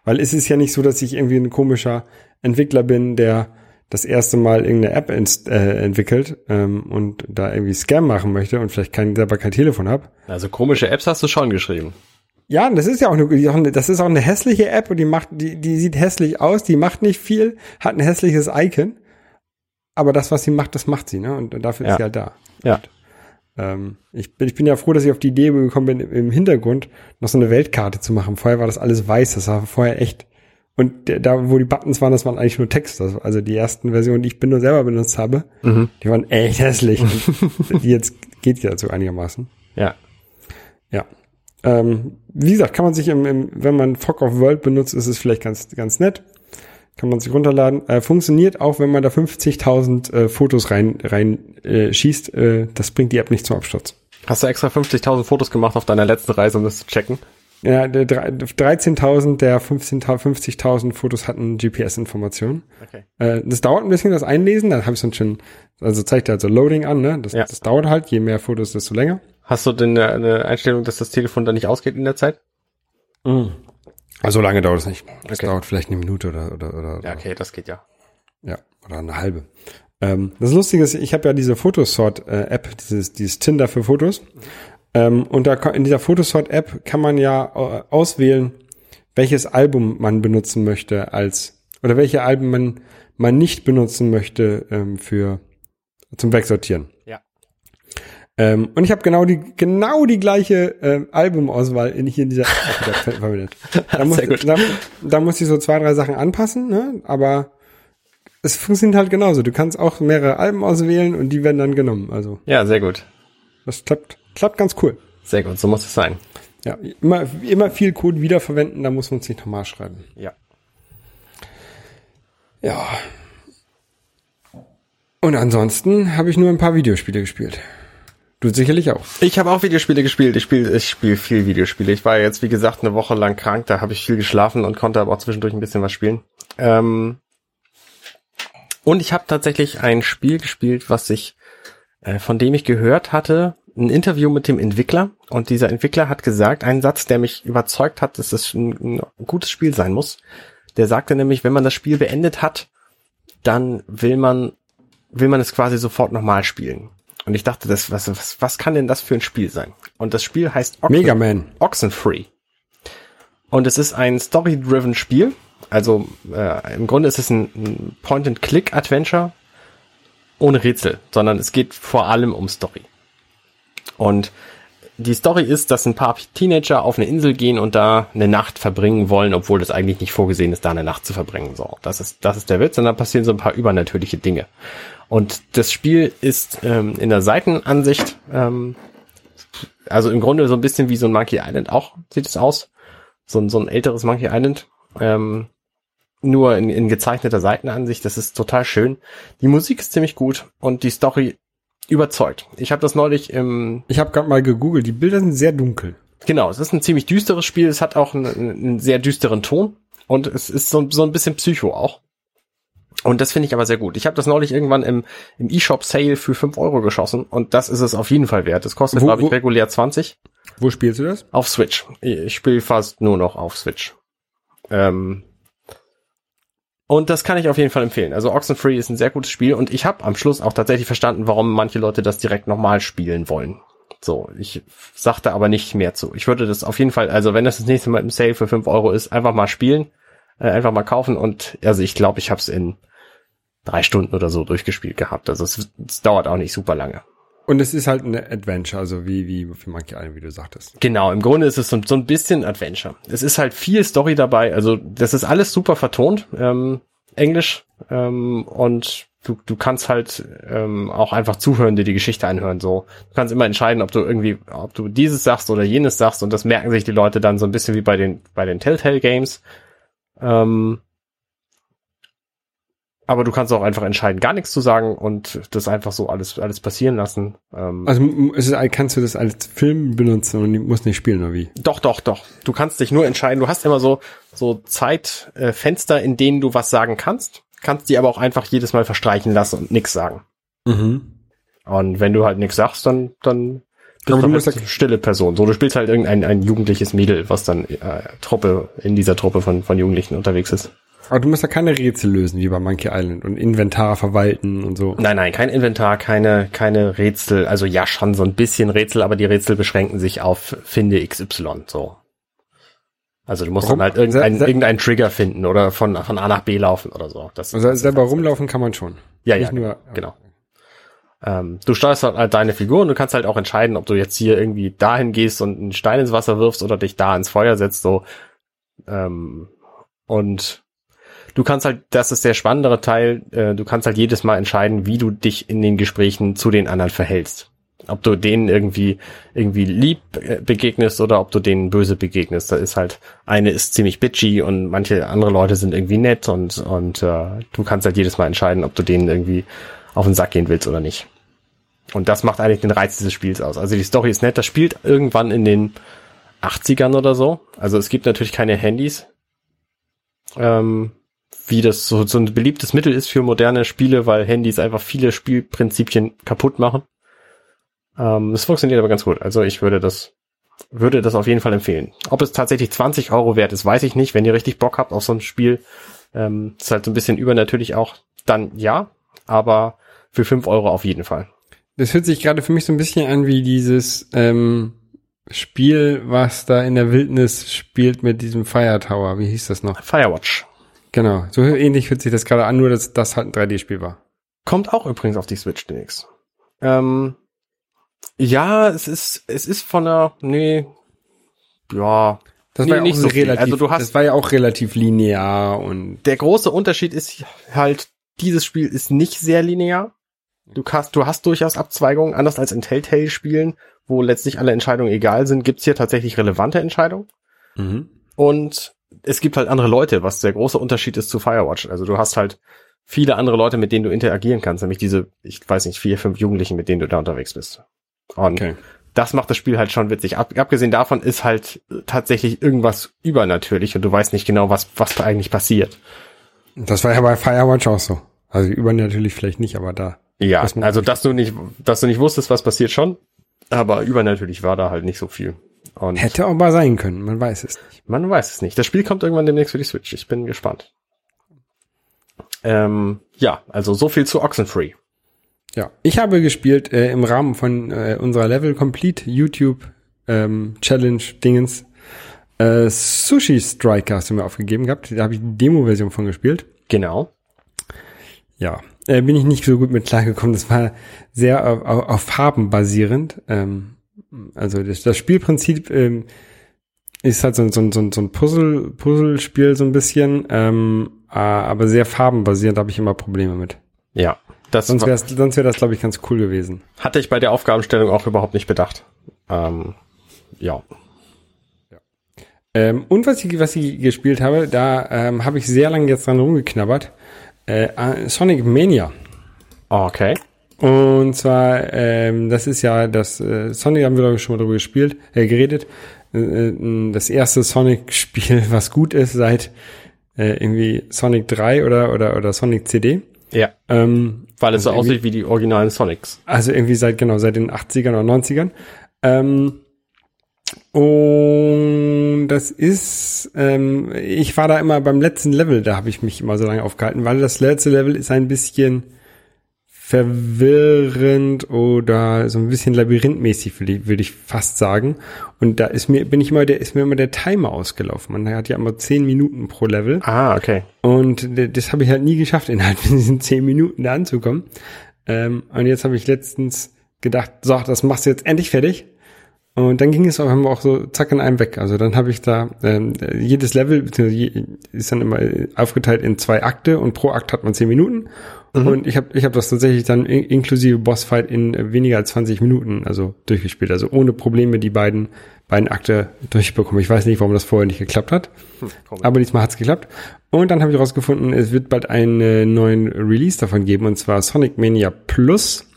Weil es ist ja nicht so, dass ich irgendwie ein komischer Entwickler bin, der das erste Mal irgendeine App ins, äh, entwickelt ähm, und da irgendwie Scam machen möchte und vielleicht kein, selber kein Telefon habe. Also komische Apps hast du schon geschrieben. Ja, das ist ja auch eine, das ist auch eine hässliche App und die macht, die, die sieht hässlich aus, die macht nicht viel, hat ein hässliches Icon, aber das, was sie macht, das macht sie, ne? Und dafür ja. ist sie halt da. Ja. Und, ähm, ich, bin, ich bin ja froh, dass ich auf die Idee gekommen bin, im Hintergrund noch so eine Weltkarte zu machen. Vorher war das alles weiß, das war vorher echt und der, da, wo die Buttons waren, das waren eigentlich nur Text. Also die ersten Versionen, die ich bin nur selber benutzt habe, mhm. die waren echt hässlich. jetzt geht ja so einigermaßen. Ja. Ja. Ähm, wie gesagt, kann man sich im, im, wenn man Fog of World benutzt, ist es vielleicht ganz, ganz nett. Kann man sich runterladen. Äh, funktioniert auch, wenn man da 50.000 äh, Fotos rein, rein äh, schießt. Äh, das bringt die App nicht zum Absturz. Hast du extra 50.000 Fotos gemacht auf deiner letzten Reise, um das zu checken? Ja, 13.000 der 50.000 Fotos hatten GPS-Informationen. Okay. Äh, das dauert ein bisschen, das Einlesen. Dann habe ich dann schon, also zeigt er also Loading an, ne? Das, ja. das dauert halt. Je mehr Fotos, desto länger. Hast du denn eine Einstellung, dass das Telefon dann nicht ausgeht in der Zeit? Mhm. Also lange dauert es nicht. Das okay. dauert vielleicht eine Minute oder, oder, oder. Ja, okay, das geht ja. Ja, oder eine halbe. Ähm, das Lustige ist, ich habe ja diese Photosort-App, äh, dieses, dieses Tinder für Fotos. Ähm, und da in dieser Photosort-App kann man ja äh, auswählen, welches Album man benutzen möchte als oder welche Alben man man nicht benutzen möchte ähm, für zum Wegsortieren. Ja. Ähm, und ich habe genau die genau die gleiche äh, Albumauswahl in hier in dieser App verwendet. Da muss. Da, da muss ich so zwei drei Sachen anpassen, ne? Aber es funktioniert halt genauso. Du kannst auch mehrere Alben auswählen und die werden dann genommen. Also Ja, sehr gut. das klappt klappt ganz cool. Sehr gut, so muss es sein. Ja, immer immer viel Code wiederverwenden, da muss man es nicht nochmal schreiben. Ja. Ja. Und ansonsten habe ich nur ein paar Videospiele gespielt. Du sicherlich auch. Ich habe auch Videospiele gespielt. Ich spiele ich spiel viel Videospiele. Ich war jetzt, wie gesagt, eine Woche lang krank. Da habe ich viel geschlafen und konnte aber auch zwischendurch ein bisschen was spielen. Ähm und ich habe tatsächlich ein Spiel gespielt, was ich, äh, von dem ich gehört hatte, ein Interview mit dem Entwickler. Und dieser Entwickler hat gesagt, einen Satz, der mich überzeugt hat, dass es ein, ein gutes Spiel sein muss. Der sagte nämlich, wenn man das Spiel beendet hat, dann will man, will man es quasi sofort nochmal spielen. Und ich dachte, das, was, was, was kann denn das für ein Spiel sein? Und das Spiel heißt Oxen, Mega Man. Oxenfree. Und es ist ein story-driven Spiel. Also äh, im Grunde ist es ein, ein Point-and-Click-Adventure ohne Rätsel, sondern es geht vor allem um Story. Und die Story ist, dass ein paar Teenager auf eine Insel gehen und da eine Nacht verbringen wollen, obwohl das eigentlich nicht vorgesehen ist, da eine Nacht zu verbringen. So, das ist das ist der Witz. Und dann passieren so ein paar übernatürliche Dinge. Und das Spiel ist ähm, in der Seitenansicht, ähm, also im Grunde so ein bisschen wie so ein Monkey Island auch sieht es aus, so ein so ein älteres Monkey Island. Ähm, nur in, in gezeichneter Seitenansicht. Das ist total schön. Die Musik ist ziemlich gut und die Story überzeugt. Ich habe das neulich im Ich habe gerade mal gegoogelt, die Bilder sind sehr dunkel. Genau, es ist ein ziemlich düsteres Spiel. Es hat auch einen, einen sehr düsteren Ton und es ist so, so ein bisschen Psycho auch. Und das finde ich aber sehr gut. Ich habe das neulich irgendwann im, im eShop Sale für 5 Euro geschossen und das ist es auf jeden Fall wert. Es kostet, glaube ich, regulär 20 Wo spielst du das? auf Switch. Ich spiele fast nur noch auf Switch. Ähm und das kann ich auf jeden Fall empfehlen. Also Oxenfree ist ein sehr gutes Spiel und ich habe am Schluss auch tatsächlich verstanden, warum manche Leute das direkt nochmal spielen wollen. So, ich sagte aber nicht mehr zu. Ich würde das auf jeden Fall, also wenn das das nächste Mal im Sale für 5 Euro ist, einfach mal spielen, äh, einfach mal kaufen und also ich glaube, ich habe es in drei Stunden oder so durchgespielt gehabt. Also es, es dauert auch nicht super lange. Und es ist halt eine Adventure, also wie, wie für Monkey Island, wie du sagtest. Genau, im Grunde ist es so, so ein bisschen Adventure. Es ist halt viel Story dabei, also das ist alles super vertont, ähm, Englisch, ähm, und du, du kannst halt ähm, auch einfach zuhören, dir die Geschichte anhören. So, du kannst immer entscheiden, ob du irgendwie, ob du dieses sagst oder jenes sagst, und das merken sich die Leute dann so ein bisschen wie bei den bei den Telltale Games. Ähm, aber du kannst auch einfach entscheiden, gar nichts zu sagen und das einfach so alles alles passieren lassen. Ähm, Also ist, kannst du das als Film benutzen und musst nicht spielen, oder wie? Doch, doch, doch. Du kannst dich nur entscheiden. Du hast immer so so Zeitfenster, äh, in denen du was sagen kannst, kannst die aber auch einfach jedes Mal verstreichen lassen und nix sagen. Mhm. Und wenn du halt nix sagst, dann dann bist Aber du halt eine stille Person. So, du spielst halt irgendein ein jugendliches Mädel, was dann äh, Truppe in dieser Truppe von von Jugendlichen unterwegs ist. Aber du musst ja keine Rätsel lösen, wie bei Monkey Island und Inventar verwalten und so. Nein, nein, kein Inventar, keine keine Rätsel. Also ja, schon so ein bisschen Rätsel, aber die Rätsel beschränken sich auf finde XY. So. Also du musst Warum? dann halt irgendeinen irgendeinen Trigger finden oder von von A nach B laufen oder so. Das, Also das selber rumlaufen kann man schon. Ja, ja, Nicht nur, genau. Ähm, du steuerst halt deine Figur und du kannst halt auch entscheiden, ob du jetzt hier irgendwie dahin gehst und einen Stein ins Wasser wirfst oder dich da ins Feuer setzt. So ähm, und du kannst halt, das ist der spannendere Teil. Äh, du kannst halt jedes Mal entscheiden, wie du dich in den Gesprächen zu den anderen verhältst. Ob du denen irgendwie irgendwie lieb äh, begegnest oder ob du denen böse begegnest. Da ist halt eine ist ziemlich bitchy und manche andere Leute sind irgendwie nett und und äh, du kannst halt jedes Mal entscheiden, ob du denen irgendwie auf den Sack gehen willst oder nicht. Und das macht eigentlich den Reiz dieses Spiels aus. Also die Story ist nett. Das spielt irgendwann in den 80ern oder so. Also es gibt natürlich keine Handys. Ähm, wie das so, so ein beliebtes Mittel ist für moderne Spiele, weil Handys einfach viele Spielprinzipien kaputt machen. Ähm, es funktioniert aber ganz gut. Also ich würde das, würde das auf jeden Fall empfehlen. Ob es tatsächlich 20 Euro wert ist, weiß ich nicht. Wenn ihr richtig Bock habt auf so ein Spiel, ähm, ist halt so ein bisschen übernatürlich auch, dann ja. Aber für 5 Euro auf jeden Fall. Das hört sich gerade für mich so ein bisschen an wie dieses ähm, Spiel, was da in der Wildnis spielt mit diesem Fire Tower. Wie hieß das noch? Firewatch. Genau, so ähnlich hört sich das gerade an, nur dass das halt ein 3D-Spiel war. Kommt auch übrigens auf die Switch demnächst. Ähm, Ja, es ist, es ist von der, nee, ja, Das Nee, war ja nicht auch so relativ, Also du hast- das war ja auch relativ linear und der große Unterschied ist halt, dieses Spiel ist nicht sehr linear. Du hast, du hast durchaus Abzweigungen, anders als in Telltale-Spielen, wo letztlich alle Entscheidungen egal sind, gibt's hier tatsächlich relevante Entscheidungen. mhm. Und es gibt halt andere Leute, was der große Unterschied ist zu Firewatch. Also du hast halt viele andere Leute, mit denen du interagieren kannst, nämlich diese, ich weiß nicht, vier, fünf Jugendlichen, mit denen du da unterwegs bist. Und okay. das macht das Spiel halt schon witzig. Ab, abgesehen davon ist halt tatsächlich irgendwas übernatürlich und du weißt nicht genau, was, was da eigentlich passiert. Das war ja bei Firewatch auch so. Also übernatürlich vielleicht nicht, aber da. Ja, also dass du nicht, dass du nicht wusstest, was passiert schon, aber übernatürlich war da halt nicht so viel. Und Hätte auch mal sein können, man weiß es nicht. man weiß es nicht. Das Spiel kommt irgendwann demnächst für die Switch. Ich bin gespannt. Ähm, ja, also so viel zu Oxenfree. Ja, ich habe gespielt äh, im Rahmen von äh, unserer Level Complete YouTube ähm, Challenge Dingens äh, Sushi Striker hast du mir aufgegeben gehabt. Da habe ich die Demo-Version von gespielt. Genau. Ja, äh, bin ich nicht so gut mit klargekommen. Das war sehr auf, auf, auf Farben basierend. Ähm, also das, das Spielprinzip ähm, ist halt so, ein- so, so, so ein Puzzle, Puzzlespiel so ein bisschen, ähm, äh, aber sehr farbenbasierend habe ich immer Probleme mit. Ja. Das Sonst wäre sonst wär das, glaube ich, ganz cool gewesen. hatte ich bei der Aufgabenstellung auch überhaupt nicht bedacht. Ähm, ja. Ähm, und was ich, was ich gespielt habe, da ähm, habe ich sehr lange jetzt dran rumgeknabbert. Äh, äh, Sonic Mania. Okay. Und zwar, ähm, das ist ja das äh, Sonic, haben wir glaube ich schon mal drüber gespielt, äh, geredet. Äh, äh, das erste Sonic-Spiel, was gut ist seit äh, irgendwie Sonic 3 oder, oder, oder Sonic CD. Ja. Ähm, Weil es so Also irgendwie- aussieht wie die originalen Sonics. also irgendwie seit, genau, seit den 80ern oder 90ern. Ähm, und das ist, ähm, ich war da immer beim letzten Level, da habe ich mich immer so lange aufgehalten, weil das letzte Level ist ein bisschen verwirrend oder so ein bisschen labyrinthmäßig, würde ich, fast sagen. Und da ist mir, bin ich immer, der ist mir immer der Timer ausgelaufen. Man hat ja immer 10 Minuten pro Level. Ah, okay. Und das habe ich halt nie geschafft, innerhalb von diesen zehn Minuten da anzukommen. Ähm, und jetzt habe ich letztens gedacht, so, das machst du jetzt endlich fertig. Und dann ging es auf einmal auch so zack in einem weg. Also dann habe ich da ähm, jedes Level ist dann immer aufgeteilt in zwei Akte und pro Akt hat man zehn Minuten. Und ich habe ich hab das tatsächlich dann in, inklusive Bossfight in äh, weniger als 20 Minuten also durchgespielt. Also ohne Probleme die beiden beiden Akte durchbekommen. Ich weiß nicht, warum das vorher nicht geklappt hat. Aber diesmal hat's geklappt. Und dann habe ich herausgefunden, es wird bald einen neuen Release davon geben, und zwar Sonic Mania Plus.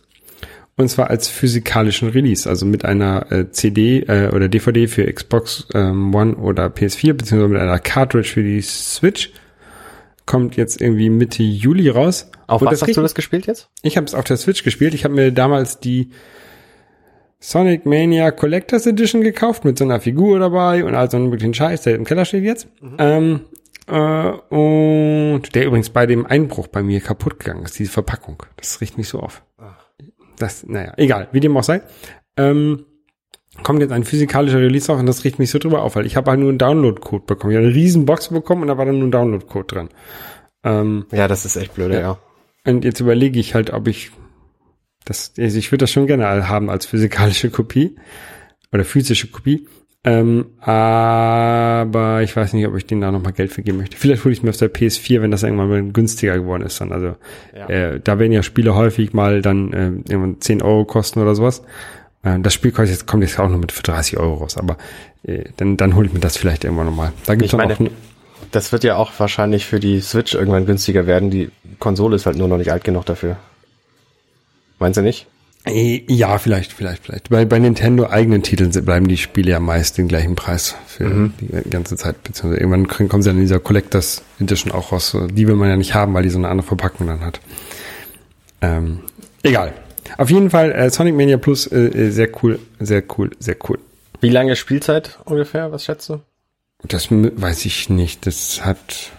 Und zwar als physikalischen Release, also mit einer äh, CD äh, oder DVD für Xbox ähm, One oder PS4, beziehungsweise mit einer Cartridge für die Switch. Kommt jetzt irgendwie Mitte Juli raus. Auf Und was hast du das gespielt jetzt? ich habe es auf der Switch gespielt. Ich habe mir damals die Sonic Mania Collectors Edition gekauft mit so einer Figur dabei und all so einem wirklichen Scheiß, der im Keller steht jetzt. Ähm, äh, und der übrigens bei dem Einbruch bei mir kaputt gegangen ist, diese Verpackung. Das riecht mich so auf. Das, naja, egal, wie dem auch sei. Ähm, kommt jetzt ein physikalischer Release auf und das riecht mich so drüber auf, weil ich habe halt nur einen Download-Code bekommen. Ich habe eine riesen Box bekommen und da war dann nur ein Download-Code drin. Ähm, Ja, das ist echt blöde, ja. Ja. und jetzt überlege ich halt, ob ich das, also ich würde das schon gerne haben als physikalische Kopie oder physische Kopie. Ähm, aber ich weiß nicht, ob ich denen da nochmal Geld für geben möchte. Vielleicht hole ich mir auf der PS4, wenn das irgendwann mal günstiger geworden ist dann. Also Ja. äh, da werden ja Spiele häufig mal dann äh, irgendwann 10 Euro kosten oder sowas. Äh, das Spiel kostet jetzt, kommt jetzt auch noch mit für 30 Euro raus, aber äh, dann, dann hole ich mir das vielleicht irgendwann nochmal. Da gibt's Ich dann meine, auch Das wird ja auch wahrscheinlich für die Switch irgendwann günstiger werden. Die Konsole ist halt nur noch nicht alt genug dafür. Meinst du nicht? Äh, Ja, vielleicht, vielleicht, vielleicht. Bei, bei Nintendo eigenen Titeln bleiben die Spiele ja meist den gleichen Preis für die ganze Zeit. Beziehungsweise irgendwann kommen sie dann in dieser Collectors Edition auch raus. Die will man ja nicht haben, weil die so eine andere Verpackung dann hat. Ähm, egal. Auf jeden Fall äh, Sonic Mania Plus, äh, äh, sehr cool, sehr cool, sehr cool. Wie lange Spielzeit ungefähr? Was schätzt du? Das weiß ich nicht. Das hat,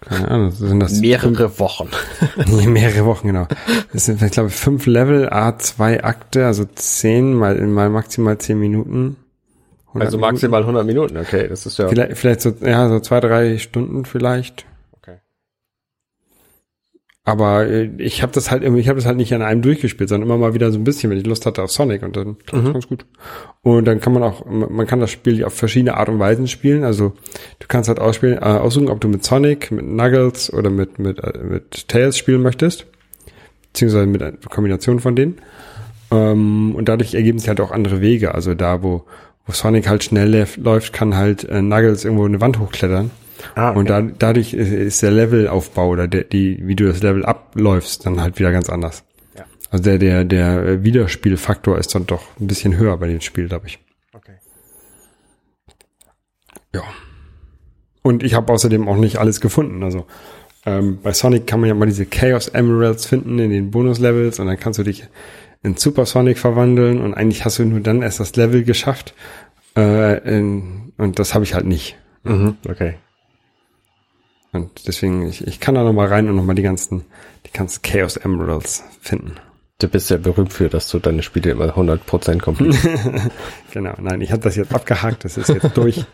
keine Ahnung, sind das Mehrere Wochen. Nee, mehrere Wochen, genau. Das sind, ich glaube, fünf Level, A2 Akte, also zehn mal, mal maximal zehn Minuten. 100 Also Minuten. maximal 100 Minuten, okay, das ist ja. Vielleicht, vielleicht so, ja, so zwei, drei Stunden vielleicht. Aber äh, ich habe das halt irgendwie, ich habe das halt nicht an einem durchgespielt, sondern immer mal wieder so ein bisschen, wenn ich Lust hatte auf Sonic und dann klappt Mhm. ganz gut. Und dann kann man auch, man kann das Spiel auf verschiedene Art und Weisen spielen. Also du kannst halt ausspielen, äh, aussuchen, ob du mit Sonic, mit Knuckles oder mit mit äh, mit Tails spielen möchtest, beziehungsweise mit einer Kombination von denen. Ähm, und dadurch ergeben sich halt auch andere Wege. Also da, wo wo Sonic halt schnell läuft, kann halt äh, Knuckles irgendwo eine Wand hochklettern. Ah, okay. Und da, dadurch ist- ist der Levelaufbau oder der, die, wie du das Level abläufst, dann halt wieder ganz anders. Ja. Also der, der, der Wiederspielfaktor ist dann doch ein bisschen höher bei dem Spiel, glaube ich. okay. Ja. Und ich habe außerdem auch nicht alles gefunden. Also ähm, bei Sonic kann man ja mal diese Chaos Emeralds finden in den Bonuslevels und dann kannst du dich in Super Sonic verwandeln und eigentlich hast du nur dann erst das Level geschafft. Äh, in, und das habe ich halt nicht. Mhm, okay. Und deswegen, ich, ich kann da noch mal rein und noch mal die ganzen, die ganzen Chaos Emeralds finden. Du bist ja berühmt für, dass du deine Spiele immer 100% komplett. Genau, nein, ich habe das jetzt abgehakt, das ist jetzt durch.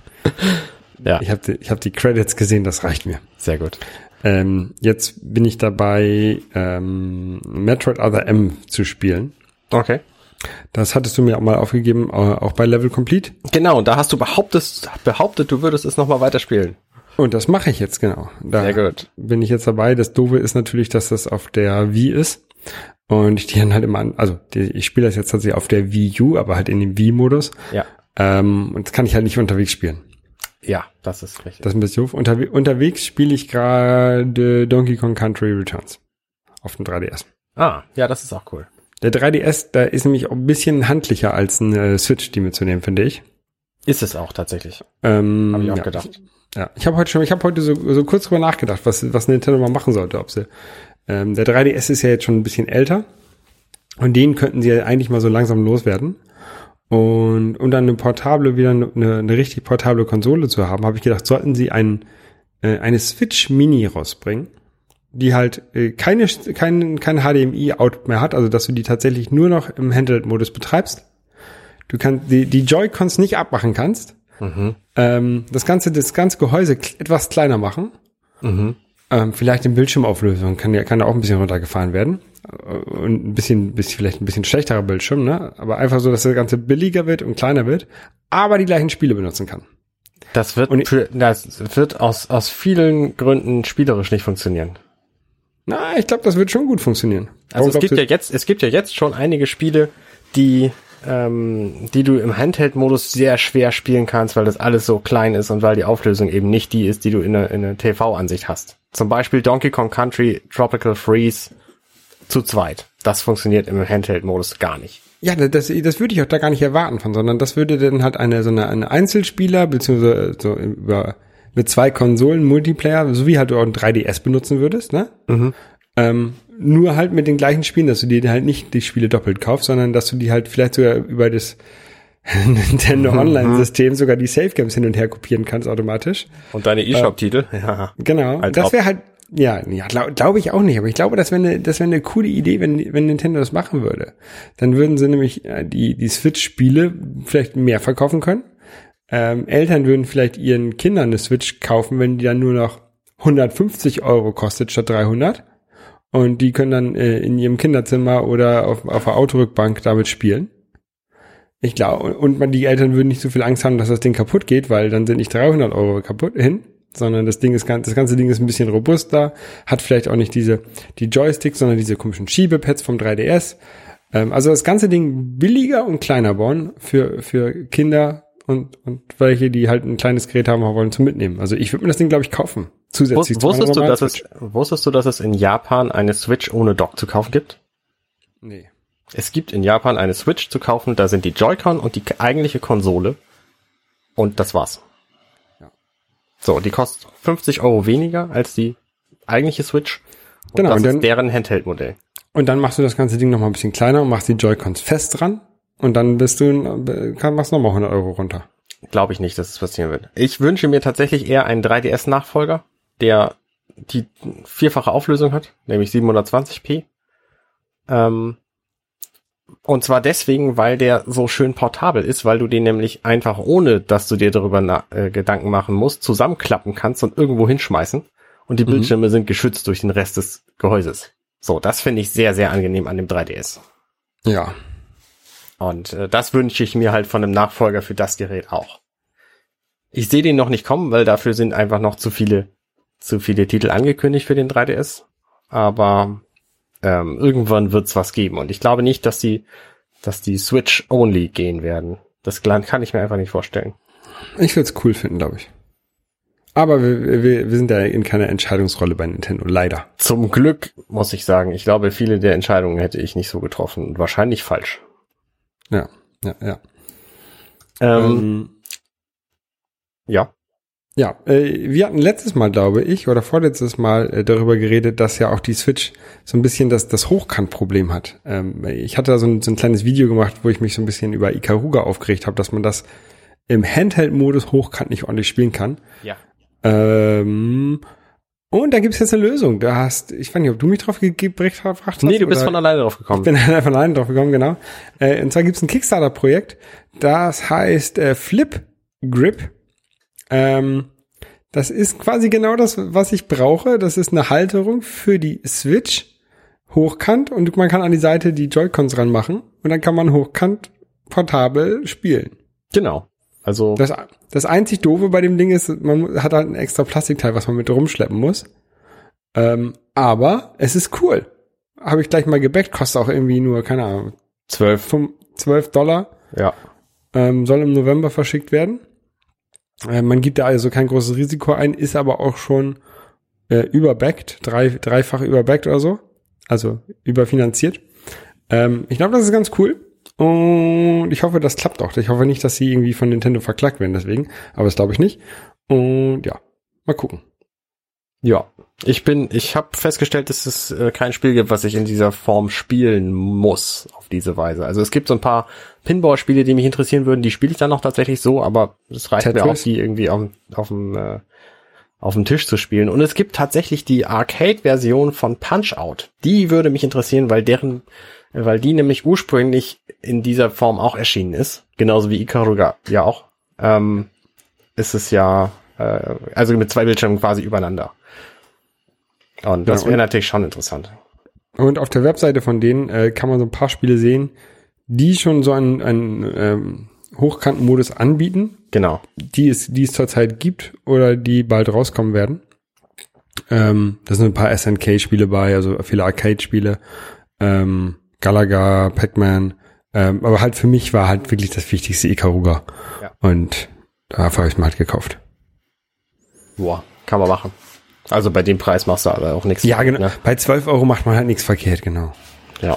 ja, Ich habe die, ich hab die Credits gesehen, das reicht mir. sehr gut. Ähm, jetzt bin ich dabei, ähm, Metroid Other M zu spielen. Okay. Das hattest du mir auch mal aufgegeben, äh, auch bei Level Complete. Genau, und da hast du behauptet, behauptet, du würdest es nochmal weiterspielen. Und das mache ich jetzt genau. Da Sehr gut. bin ich jetzt dabei. Das Doofe ist natürlich, dass das auf der Wii ist. Und ich die dann halt immer an, also die, ich spiele das jetzt tatsächlich auf der Wii U, aber halt in dem Wii-Modus. Ja. Ähm, und das kann ich halt nicht unterwegs spielen. Ja, das ist richtig. Das ist ein bisschen doof. Unterwe unterwegs spiele ich gerade Donkey Kong Country Returns auf dem 3DS. ah, ja, das ist auch cool. Der 3DS, da ist nämlich auch ein bisschen handlicher als ein äh, Switch, die mitzunehmen, finde ich. Ist es auch tatsächlich. Ähm, Habe ich auch ja. gedacht. Ja, ich habe heute schon, ich habe heute so, so kurz drüber nachgedacht, was, was Nintendo mal machen sollte. Ob sie, ähm, der 3DS ist ja jetzt schon ein bisschen älter und den könnten sie ja eigentlich mal so langsam loswerden. Und um dann eine portable, wieder eine, eine richtig portable Konsole zu haben, habe ich gedacht, sollten sie ein, äh, eine Switch Mini rausbringen, die halt äh, keine, kein, kein HDMI-Out mehr hat, also dass du die tatsächlich nur noch im Handheld-Modus betreibst. Du kannst die, die Joy-Cons nicht abmachen kannst. Mhm. Ähm, das ganze, das ganze Gehäuse etwas kleiner machen. Mhm. Ähm, vielleicht in Bildschirmauflösung kann ja, kann ja auch ein bisschen runtergefahren werden. Äh, Und ein bisschen, bisschen, vielleicht ein bisschen schlechterer Bildschirm, ne? Aber einfach so, dass das Ganze billiger wird und kleiner wird, aber die gleichen Spiele benutzen kann. Das wird, Und- für, das wird aus, aus vielen Gründen spielerisch nicht funktionieren. Na, ich glaube, das wird schon gut funktionieren. Also es Warum gibt ja jetzt, es gibt ja jetzt schon einige Spiele, die, ähm, die du im Handheld-Modus sehr schwer spielen kannst, weil das alles so klein ist und weil die Auflösung eben nicht die ist, die du in der, in der TV-Ansicht hast. Zum Beispiel Donkey Kong Country Tropical Freeze zu zweit. Das funktioniert im Handheld-Modus gar nicht. Ja, das, das würde ich auch da gar nicht erwarten von, sondern das würde dann halt eine so eine, eine Einzelspieler beziehungsweise so über mit zwei Konsolen Multiplayer, so wie halt du auch ein 3DS benutzen würdest, ne? Ähm, nur halt mit den gleichen Spielen, dass du dir halt nicht die Spiele doppelt kaufst, sondern dass du die halt vielleicht sogar über das Nintendo Online-System sogar die Save Games hin und her kopieren kannst automatisch. Und deine eShop-Titel? Ja. Genau. Als das wäre halt, ja, ja glaube glaub ich auch nicht, aber ich glaube, das wäre eine, das wäre eine coole Idee, wenn, wenn Nintendo das machen würde. Dann würden sie nämlich äh, die, die Switch-Spiele vielleicht mehr verkaufen können. Ähm, Eltern würden vielleicht ihren Kindern eine Switch kaufen, wenn die dann nur noch 150 Euro kostet statt 300. Und die können dann äh, in ihrem Kinderzimmer oder auf, auf der Autorückbank damit spielen. Ich glaube, und man, die Eltern würden nicht so viel Angst haben, dass das Ding kaputt geht, weil dann sind nicht 300 Euro kaputt hin, sondern das Ding ist, ganz- das ganze Ding ist ein bisschen robuster, hat vielleicht auch nicht diese, die Joysticks, sondern diese komischen Schiebepads vom 3DS. Ähm, also das ganze Ding billiger und kleiner bauen für, für Kinder und, und welche, die halt ein kleines Gerät haben wollen zum Mitnehmen. Also ich würde mir das Ding, glaube ich, kaufen. Zusätzlich zu Wusstest du, dass es, wusstest du, dass es in Japan eine Switch ohne Dock zu kaufen gibt? Nee. Es gibt in Japan eine Switch zu kaufen, da sind die Joy-Con und die eigentliche Konsole. Und das war's. Ja. So, die kostet 50 Euro weniger als die eigentliche Switch. Und Genau, das und dann- ist deren Handheld-Modell. Und dann machst du das ganze Ding noch mal ein bisschen kleiner und machst die Joy-Cons fest dran. Und dann bist du, kann, machst noch mal 100 Euro runter. Glaube ich nicht, dass es passieren wird. Ich wünsche mir tatsächlich eher einen 3DS-Nachfolger, der die vierfache Auflösung hat, nämlich 720p. Ähm, und zwar deswegen, weil der so schön portabel ist, weil du den nämlich einfach ohne, dass du dir darüber äh, Gedanken machen musst, zusammenklappen kannst und irgendwo hinschmeißen. und die Bildschirme sind geschützt durch den Rest des Gehäuses. So, das finde ich sehr, sehr angenehm an dem 3DS. Ja. Und äh, das wünsche ich mir halt von einem Nachfolger für das Gerät auch. Ich sehe den noch nicht kommen, weil dafür sind einfach noch zu viele, zu viele Titel angekündigt für den 3DS. Aber ähm, irgendwann wird's was geben. Und ich glaube nicht, dass die, dass die Switch only gehen werden. Das kann ich mir einfach nicht vorstellen. Ich würde es cool finden, glaube ich. Aber wir, wir, wir sind ja in keiner Entscheidungsrolle bei Nintendo, leider. Zum Glück muss ich sagen, ich glaube, viele der Entscheidungen hätte ich nicht so getroffen und wahrscheinlich falsch. Ja, ja, ja. Ähm, ähm, ja. Ja, äh, wir hatten letztes Mal, glaube ich, oder vorletztes Mal äh, darüber geredet, dass ja auch die Switch so ein bisschen das, das Hochkantproblem hat. Ähm, ich hatte da so ein, so ein kleines Video gemacht, wo ich mich so ein bisschen über Ikaruga aufgeregt habe, dass man das im Handheld-Modus hochkant nicht ordentlich spielen kann. Ja. Ähm, und da gibt's jetzt eine Lösung. Da hast, ich weiß nicht, ob du mich drauf gebracht hast. Nee, du bist von alleine drauf gekommen. Ich bin von alleine drauf gekommen, genau. Äh, und zwar gibt's ein Kickstarter-Projekt, das heißt äh, Flip Grip. Ähm, das ist quasi genau das, was ich brauche. Das ist eine Halterung für die Switch hochkant und man kann an die Seite die Joy-Cons ranmachen und dann kann man hochkant portabel spielen. Genau. Also das, das einzig doofe bei dem Ding ist, man hat halt ein extra Plastikteil, was man mit rumschleppen muss. Ähm, aber es ist cool. Habe ich gleich mal gebackt, kostet auch irgendwie nur, keine Ahnung, 12, 12 Dollar. Ja. Ähm, soll im November verschickt werden. Äh, man gibt da also kein großes Risiko ein, ist aber auch schon äh, überbackt, drei, dreifach überbackt oder so. Also überfinanziert. Ähm, ich glaube, das ist ganz cool. Und ich hoffe, das klappt auch. Ich hoffe nicht, dass sie irgendwie von Nintendo verklagt werden deswegen. Aber das glaube ich nicht. Und ja, mal gucken. Ja, ich bin, ich habe festgestellt, dass es äh, kein Spiel gibt, was ich in dieser Form spielen muss auf diese Weise. Also es gibt so ein paar Pinball-Spiele, die mich interessieren würden, die spiele ich dann noch tatsächlich so, aber es reicht Tetris. mir auch, die irgendwie auf, auf dem äh, auf dem Tisch zu spielen. Und es gibt tatsächlich die Arcade-Version von Punch Out. Die würde mich interessieren, weil deren weil die nämlich ursprünglich in dieser Form auch erschienen ist, genauso wie Ikaruga ja auch, ähm, ist es ja, äh, also mit zwei Bildschirmen quasi übereinander. Und das wäre natürlich schon interessant. Und auf der Webseite von denen äh, kann man so ein paar Spiele sehen, die schon so einen, einen ähm, Hochkantenmodus anbieten. Genau. Die es, die es zurzeit gibt oder die bald rauskommen werden. Ähm, da sind ein paar SNK-Spiele bei, also viele Arcade-Spiele. Ähm, Galaga, Pac-Man. Ähm, aber halt für mich war halt wirklich das wichtigste Ikaruga. Ja. Und dafür habe ich mir halt gekauft. Boah, kann man machen. Also bei dem Preis machst du aber auch nichts. Ja, genau. Ne? Bei 12 Euro macht man halt nichts verkehrt, genau. Ja.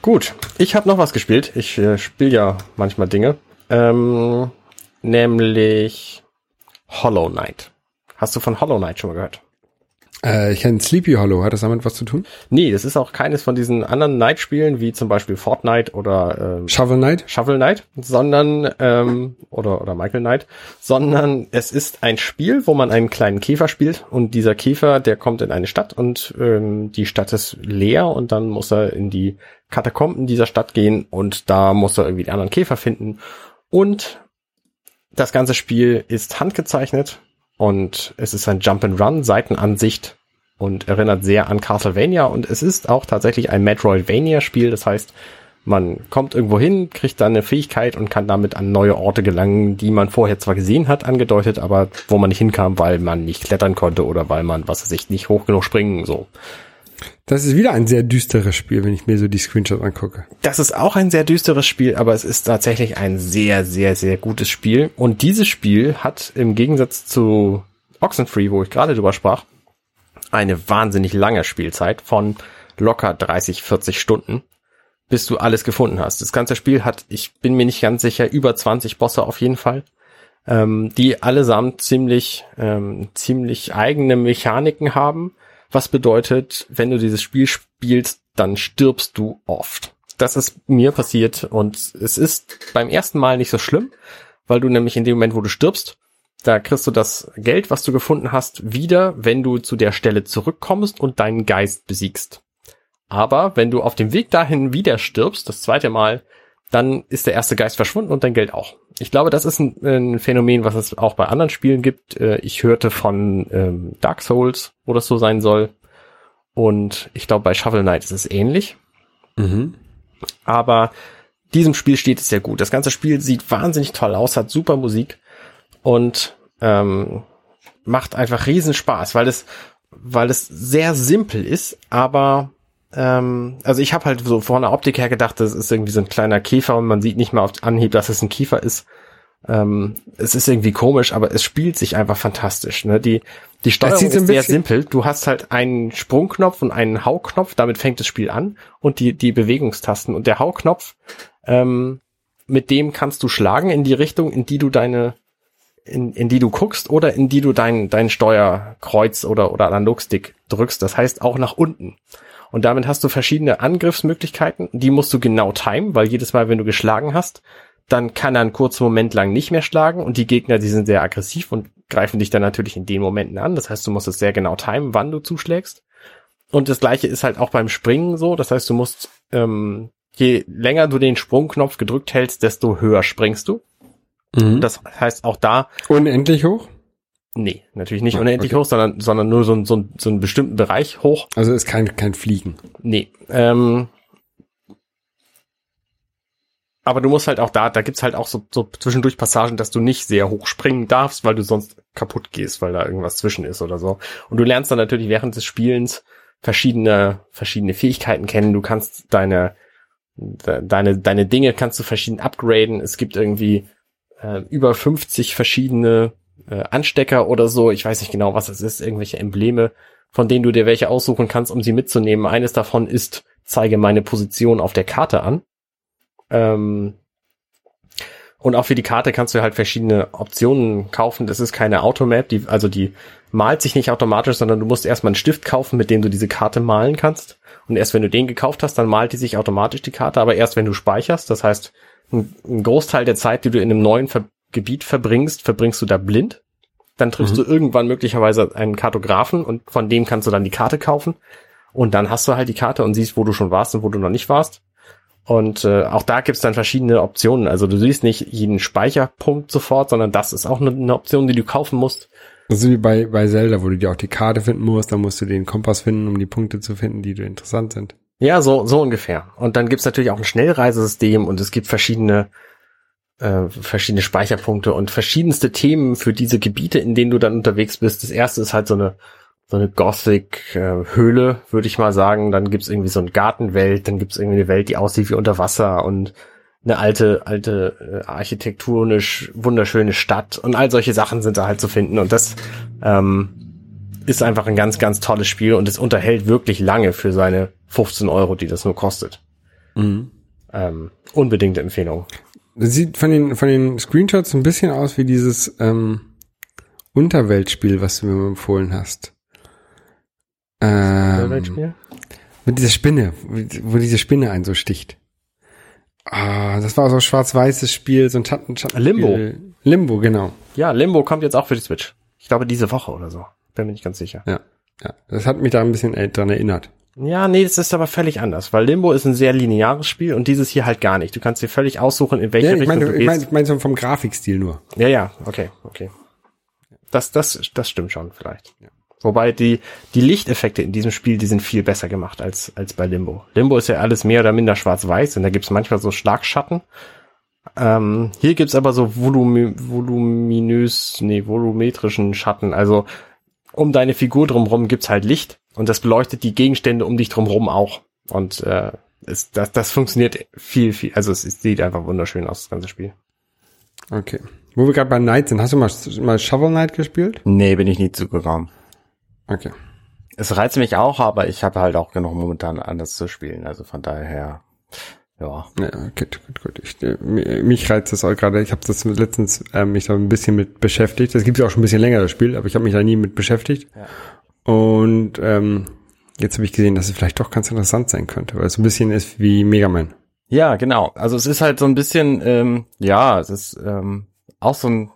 Gut, ich habe noch was gespielt. Ich äh, spiele ja manchmal Dinge. Ähm, nämlich Hollow Knight. Hast du von Hollow Knight schon mal gehört? Äh, ich kenne Sleepy Hollow. Hat das damit was zu tun? Nee, das ist auch keines von diesen anderen Night-Spielen, wie zum Beispiel Fortnite oder ähm, Shovel Knight. Shovel Knight, sondern ähm, oder oder Michael Knight, sondern es ist ein Spiel, wo man einen kleinen Käfer spielt und dieser Käfer, der kommt in eine Stadt und ähm, die Stadt ist leer und dann muss er in die Katakomben dieser Stadt gehen und da muss er irgendwie die anderen Käfer finden und das ganze Spiel ist handgezeichnet und es ist ein Jump-and-Run, Seitenansicht und erinnert sehr an Castlevania und es ist auch tatsächlich ein Metroidvania-Spiel. Das heißt, man kommt irgendwo hin, kriegt dann eine Fähigkeit und kann damit an neue Orte gelangen, die man vorher zwar gesehen hat, angedeutet, aber wo man nicht hinkam, weil man nicht klettern konnte oder weil man, was weiß ich, nicht hoch genug springen, so. Das ist wieder ein sehr düsteres Spiel, wenn ich mir so die Screenshots angucke. Das ist auch ein sehr düsteres Spiel, aber es ist tatsächlich ein sehr, sehr, sehr gutes Spiel. Und dieses Spiel hat im Gegensatz zu Oxenfree, wo ich gerade drüber sprach, eine wahnsinnig lange Spielzeit von locker 30, 40 Stunden, bis du alles gefunden hast. Das ganze Spiel hat, ich bin mir nicht ganz sicher, über 20 Bosse auf jeden Fall, ähm, die allesamt ziemlich, ähm, ziemlich eigene Mechaniken haben was bedeutet, wenn du dieses Spiel spielst, dann stirbst du oft. Das ist mir passiert und es ist beim ersten Mal nicht so schlimm, weil du nämlich in dem Moment, wo du stirbst, da kriegst du das Geld, was du gefunden hast, wieder, wenn du zu der Stelle zurückkommst und deinen Geist besiegst. Aber wenn du auf dem Weg dahin wieder stirbst, das zweite Mal, dann ist der erste Geist verschwunden und dein Geld auch. Ich glaube, das ist ein, ein Phänomen, was es auch bei anderen Spielen gibt. Äh, ich hörte von ähm, Dark Souls, wo das so sein soll. Und ich glaube, bei Shovel Knight ist es ähnlich. Mhm. Aber diesem Spiel steht es sehr gut. Das ganze Spiel sieht wahnsinnig toll aus, hat super Musik und ähm, macht einfach riesen Spaß, weil es, weil es sehr simpel ist, aber ähm, also ich habe halt so von der Optik her gedacht, das ist irgendwie so ein kleiner Käfer und man sieht nicht mal auf Anhieb, dass es ein Kiefer ist. Ähm, es ist irgendwie komisch, aber es spielt sich einfach fantastisch. Ne? Die, die Steuerung ist sehr bisschen- simpel. Du hast halt einen Sprungknopf und einen Hauknopf, damit fängt das Spiel an und die, die Bewegungstasten. Und der Hauknopf, ähm, mit dem kannst du schlagen in die Richtung, in die du deine, in, in die du guckst oder in die du dein, dein Steuerkreuz oder, oder Analogstick drückst. Das heißt auch nach unten. Und damit hast du verschiedene Angriffsmöglichkeiten. Die musst du genau timen, weil jedes Mal, wenn du geschlagen hast, dann kann er einen kurzen Moment lang nicht mehr schlagen und die Gegner, die sind sehr aggressiv und greifen dich dann natürlich in den Momenten an. Das heißt, du musst es sehr genau timen, wann du zuschlägst. Und das gleiche ist halt auch beim Springen so. Das heißt, du musst, ähm, je länger du den Sprungknopf gedrückt hältst, desto höher springst du. Mhm. Das heißt auch da, Unendlich hoch? Nee, natürlich nicht Ah, unendlich okay. hoch, sondern, sondern nur so, so, so einen bestimmten Bereich hoch. Also ist kein, kein Fliegen. Nee. Ähm, aber du musst halt auch da, da gibt's halt auch so, so zwischendurch Passagen, dass du nicht sehr hoch springen darfst, weil du sonst kaputt gehst, weil da irgendwas zwischen ist oder so. Und du lernst dann natürlich während des Spielens verschiedene, verschiedene Fähigkeiten kennen. Du kannst deine, de- deine, deine Dinge kannst du verschieden upgraden. Es gibt irgendwie äh, über 50 verschiedene äh, Anstecker oder so. Ich weiß nicht genau, was es ist. Irgendwelche Embleme, von denen du dir welche aussuchen kannst, um sie mitzunehmen. Eines davon ist, zeige meine Position auf der Karte an. Ähm, und auch für die Karte kannst du halt verschiedene Optionen kaufen. Das ist keine Automap, die, also die malt sich nicht automatisch, sondern du musst erstmal einen Stift kaufen, mit dem du diese Karte malen kannst. Und erst wenn du den gekauft hast, dann malt die sich automatisch die Karte, aber erst wenn du speicherst. Das heißt, ein, Großteil der Zeit, die du in einem neuen Ver Gebiet verbringst, verbringst du da blind. Dann triffst du irgendwann möglicherweise einen Kartografen und von dem kannst du dann die Karte kaufen. Und dann hast du halt die Karte und siehst, wo du schon warst und wo du noch nicht warst. Und äh, auch da gibt's dann verschiedene Optionen. Also du siehst nicht jeden Speicherpunkt sofort, sondern das ist auch eine, eine Option, die du kaufen musst. Das ist wie bei, bei Zelda, wo du dir auch die Karte finden musst, dann musst du den Kompass finden, um die Punkte zu finden, die dir interessant sind. Ja, so, so ungefähr. Und dann gibt's natürlich auch ein Schnellreisesystem und es gibt verschiedene, äh, verschiedene Speicherpunkte und verschiedenste Themen für diese Gebiete, in denen du dann unterwegs bist. Das erste ist halt so eine, so eine Gothic-Höhle, würde ich mal sagen. Dann gibt's irgendwie so eine Gartenwelt, dann gibt's irgendwie eine Welt, die aussieht wie unter Wasser und eine alte, alte äh, architektonisch wunderschöne Stadt und all solche Sachen sind da halt zu finden. Und das ähm, ist einfach ein ganz, ganz tolles Spiel und es unterhält wirklich lange für seine 15 Euro, die das nur kostet. Mhm. Ähm, unbedingte Empfehlung. Das sieht von den, von den Screenshots ein bisschen aus wie dieses ähm, Unterweltspiel, was du mir empfohlen hast. Ähm, Weltspiel? mit dieser Spinne, wo diese Spinne einen so sticht. Ah, das war so ein schwarz-weißes Spiel, so ein Schatten, Schatten Limbo. Limbo, genau. Ja, Limbo kommt jetzt auch für die Switch. Ich glaube diese Woche oder so. Bin mir nicht ganz sicher. Ja, ja. Das hat mich da ein bisschen äh, dran erinnert. Ja, nee, das ist aber völlig anders, weil Limbo ist ein sehr lineares Spiel und dieses hier halt gar nicht. Du kannst dir völlig aussuchen, in welche Ja, ich Richtung meine, du ich gehst. meine, ich meine vom Grafikstil nur. Ja, ja, okay, okay. Das, das, das stimmt schon vielleicht. Wobei die, die Lichteffekte in diesem Spiel, die sind viel besser gemacht als, als bei Limbo. Limbo ist ja alles mehr oder minder schwarz-weiß und da gibt's manchmal so Schlagschatten. Ähm, hier gibt's aber so volumi voluminös, nee, volumetrischen Schatten. Also um deine Figur drumherum gibt's halt Licht und das beleuchtet die Gegenstände um dich drumherum auch. Und äh, es, das, das funktioniert viel, viel, also es, es sieht einfach wunderschön aus, das ganze Spiel. Okay. Wo wir gerade bei Knight sind, hast du mal, mal Shovel Knight gespielt? Nee, bin ich nie zugekommen. Okay. Es reizt mich auch, aber ich habe halt auch genug momentan anders zu spielen. Also von daher, ja. Ja, okay, gut, gut. Ich, äh, mi- mich reizt das auch gerade. Ich habe das letztens äh, mich da ein bisschen mit beschäftigt. Das gibt ja auch schon ein bisschen länger, das Spiel, aber ich habe mich da nie mit beschäftigt. Und ähm, jetzt habe ich gesehen, dass es vielleicht doch ganz interessant sein könnte, weil es so ein bisschen ist wie Mega Man. Ja, genau. Also es ist halt so ein bisschen, ähm, ja, es ist ähm, auch so ein,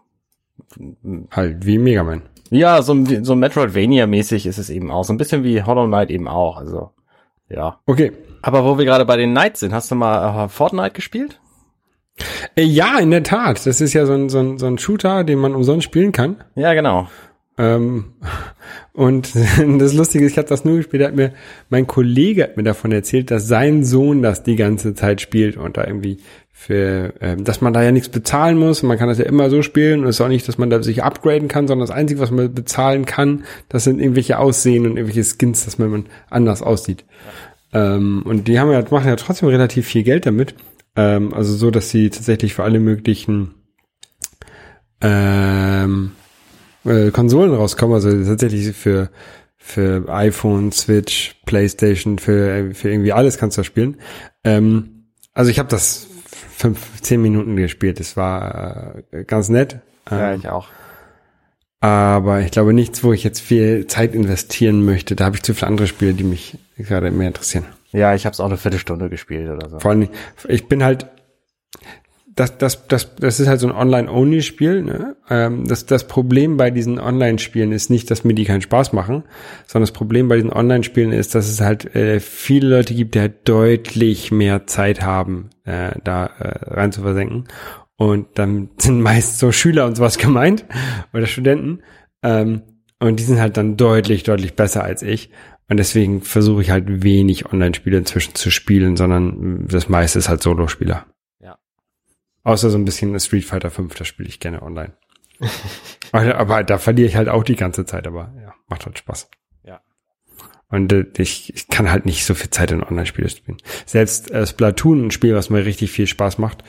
Halt, wie Mega Man. ja, so ein, so Metroidvania-mäßig ist es eben auch. So ein bisschen wie Hollow Knight eben auch. Also, ja. Okay. Aber wo wir gerade bei den Knights sind, hast du mal äh, Fortnite gespielt? Äh, ja, in der Tat. Das ist ja so ein, so ein, so ein Shooter, den man umsonst spielen kann. Ja, genau. Ähm, und das Lustige ist, ich habe das nur gespielt, hat mir mein Kollege hat mir davon erzählt, dass sein Sohn das die ganze Zeit spielt und da irgendwie für, ähm, dass man da ja nichts bezahlen muss. Man kann das ja immer so spielen und es ist auch nicht, dass man da sich upgraden kann, sondern das Einzige, was man bezahlen kann, das sind irgendwelche Aussehen und irgendwelche Skins, dass man anders aussieht. Ähm, und die haben ja, machen ja trotzdem relativ viel Geld damit. Ähm, also so, dass sie tatsächlich für alle möglichen ähm, äh, Konsolen rauskommen, also tatsächlich für für iPhone, Switch, PlayStation, für für irgendwie alles kannst du spielen. Ähm, also ich habe das fünf, zehn Minuten gespielt. Das war äh, ganz nett. Ja, Ähm, ich auch. Aber ich glaube nichts, wo ich jetzt viel Zeit investieren möchte. Da habe ich zu viele andere Spiele, die mich gerade mehr interessieren. Ja, ich habe es auch eine Viertelstunde gespielt oder so. Vor allem, ich bin halt, das, das, das, das ist halt so ein Online-Only-Spiel. Ne? Ähm, das, das Problem bei diesen Online-Spielen ist nicht, dass mir die keinen Spaß machen, sondern das Problem bei diesen Online-Spielen ist, dass es halt äh, viele Leute gibt, die halt deutlich mehr Zeit haben, äh, da äh, rein zu versenken. Und dann sind meist so Schüler und sowas gemeint oder Studenten. Ähm, und die sind halt dann deutlich, deutlich besser als ich. Und deswegen versuche ich halt wenig Online-Spiele inzwischen zu spielen, sondern das meiste ist halt Solo-Spieler. Ja. Außer so ein bisschen Street Fighter 5, das spiele ich gerne online. aber, aber da verliere ich halt auch die ganze Zeit, aber ja, macht halt Spaß. Ja. Und äh, ich, ich kann halt nicht so viel Zeit in Online-Spiele spielen. Selbst äh, Splatoon, ein Spiel, was mir richtig viel Spaß macht,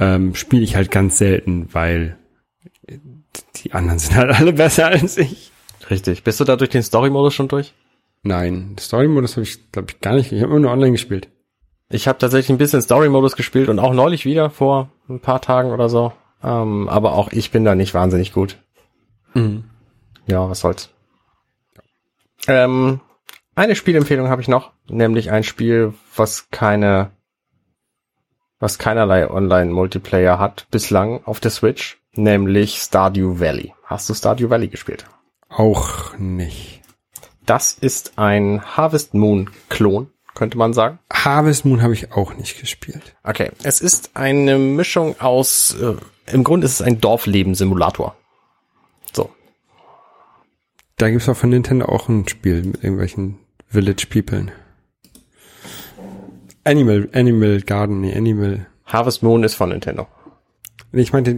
ähm, spiele ich halt ganz selten, weil die anderen sind halt alle besser als ich. Richtig. Bist du da durch den Story-Modus schon durch? Nein, Story-Modus habe ich, glaube ich, gar nicht. Ich habe immer nur online gespielt. Ich habe tatsächlich ein bisschen Story-Modus gespielt und auch neulich wieder vor ein paar Tagen oder so. Ähm, aber auch ich bin da nicht wahnsinnig gut. Ja, was soll's. Ähm, eine Spielempfehlung habe ich noch, nämlich ein Spiel, was keine, was keinerlei Online-Multiplayer hat bislang auf der Switch, nämlich Stardew Valley. Hast du Stardew Valley gespielt? Auch nicht. Das ist ein Harvest Moon Klon, könnte man sagen. Harvest Moon habe ich auch nicht gespielt. Okay, es ist eine Mischung aus, äh, im Grunde ist es ein Dorfleben-Simulator. So, Da gibt's auch von Nintendo auch ein Spiel mit irgendwelchen Village People. Animal, Animal Garden, nee, Animal. Harvest Moon ist von Nintendo. Nee, Ich meinte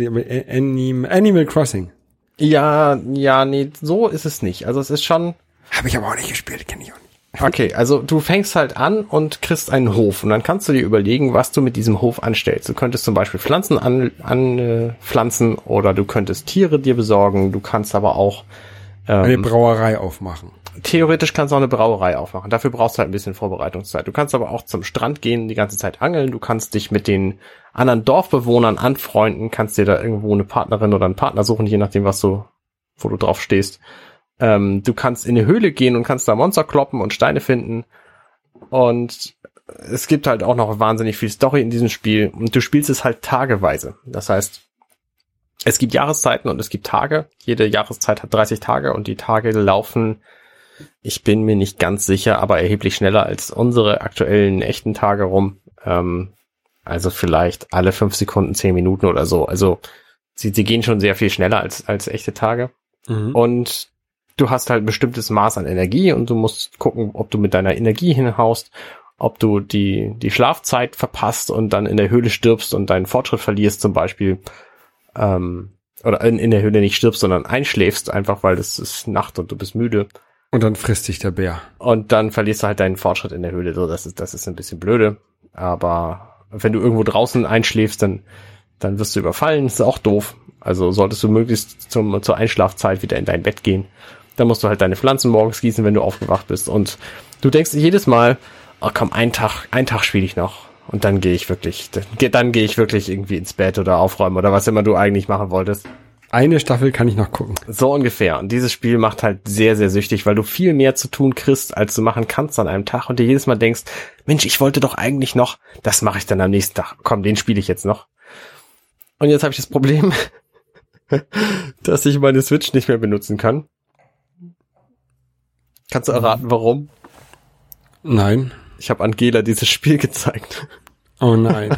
Anim, Animal Crossing. Ja, ja, nee, so ist es nicht. Also es ist schon, Habe ich aber auch nicht gespielt, kenne ich auch nicht. okay, also du fängst halt an und kriegst einen Hof und dann kannst du dir überlegen, was du mit diesem Hof anstellst. Du könntest zum Beispiel Pflanzen an, an äh, oder du könntest Tiere dir besorgen. Du kannst aber auch Eine ähm, Brauerei aufmachen. Theoretisch kannst du auch eine Brauerei aufmachen. Dafür brauchst du halt ein bisschen Vorbereitungszeit. Du kannst aber auch zum Strand gehen, die ganze Zeit angeln. Du kannst dich mit den anderen Dorfbewohnern anfreunden, kannst dir da irgendwo eine Partnerin oder einen Partner suchen, je nachdem, was du, wo du drauf stehst. Ähm, du kannst in eine Höhle gehen und kannst da Monster kloppen und Steine finden. Und es gibt halt auch noch wahnsinnig viel Story in diesem Spiel. Und du spielst es halt tageweise. Das heißt, es gibt Jahreszeiten und es gibt Tage. Jede Jahreszeit hat 30 Tage und die Tage laufen ich bin mir nicht ganz sicher, aber erheblich schneller als unsere aktuellen echten Tage rum. Ähm, also vielleicht alle fünf Sekunden, zehn Minuten oder so. Also sie, sie gehen schon sehr viel schneller als, als echte Tage. Mhm. Und du hast halt ein bestimmtes Maß an Energie und du musst gucken, ob du mit deiner Energie hinhaust, ob du die, die Schlafzeit verpasst und dann in der Höhle stirbst und deinen Fortschritt verlierst zum Beispiel. Ähm, oder in, in der Höhle nicht stirbst, sondern einschläfst, einfach weil es ist Nacht und du bist müde. Und dann frisst dich der Bär. Und dann verlierst du halt deinen Fortschritt in der Höhle. So, das ist, das ist ein bisschen blöde. Aber wenn du irgendwo draußen einschläfst, dann, dann wirst du überfallen. Das ist auch doof. Also solltest du möglichst zum, zur Einschlafzeit wieder in dein Bett gehen. Dann musst du halt deine Pflanzen morgens gießen, wenn du aufgewacht bist. Und du denkst jedes Mal, oh komm, einen Tag, einen Tag spiele ich noch. Und dann gehe ich wirklich, dann, dann gehe ich wirklich irgendwie ins Bett oder aufräumen oder was immer du eigentlich machen wolltest. Eine Staffel kann ich noch gucken. So ungefähr. Und dieses Spiel macht halt sehr, sehr süchtig, weil du viel mehr zu tun kriegst, als du machen kannst an einem Tag und dir jedes Mal denkst, Mensch, ich wollte doch eigentlich noch, das mache ich dann am nächsten Tag. Komm, den spiele ich jetzt noch. Und jetzt habe ich das Problem, dass ich meine Switch nicht mehr benutzen kann. Kannst du erraten, warum? Nein. Ich habe Angela dieses Spiel gezeigt. Oh nein.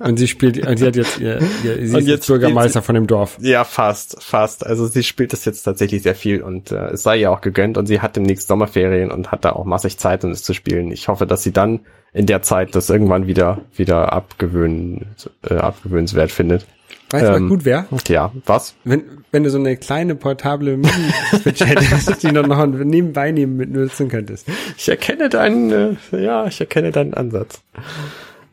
Und sie spielt, und sie hat jetzt ihr, ihr sie Und ist jetzt Bürgermeister spielt von dem Dorf. Ja, fast, fast. Also sie spielt das jetzt tatsächlich sehr viel und äh, es sei ihr auch gegönnt und sie hat demnächst Sommerferien und hat da auch massig Zeit, um es zu spielen. Ich hoffe, dass sie dann in der Zeit das irgendwann wieder wieder abgewöhnen, äh, abgewöhnenswert findet. Weißt du, was Ähm, gut wäre? Ja, was? Wenn, wenn du so eine kleine portable Mini-Switch hättest, die du noch nebenbei neben mit nutzen könntest. Ich erkenne deinen, äh, ja, ich erkenne deinen Ansatz.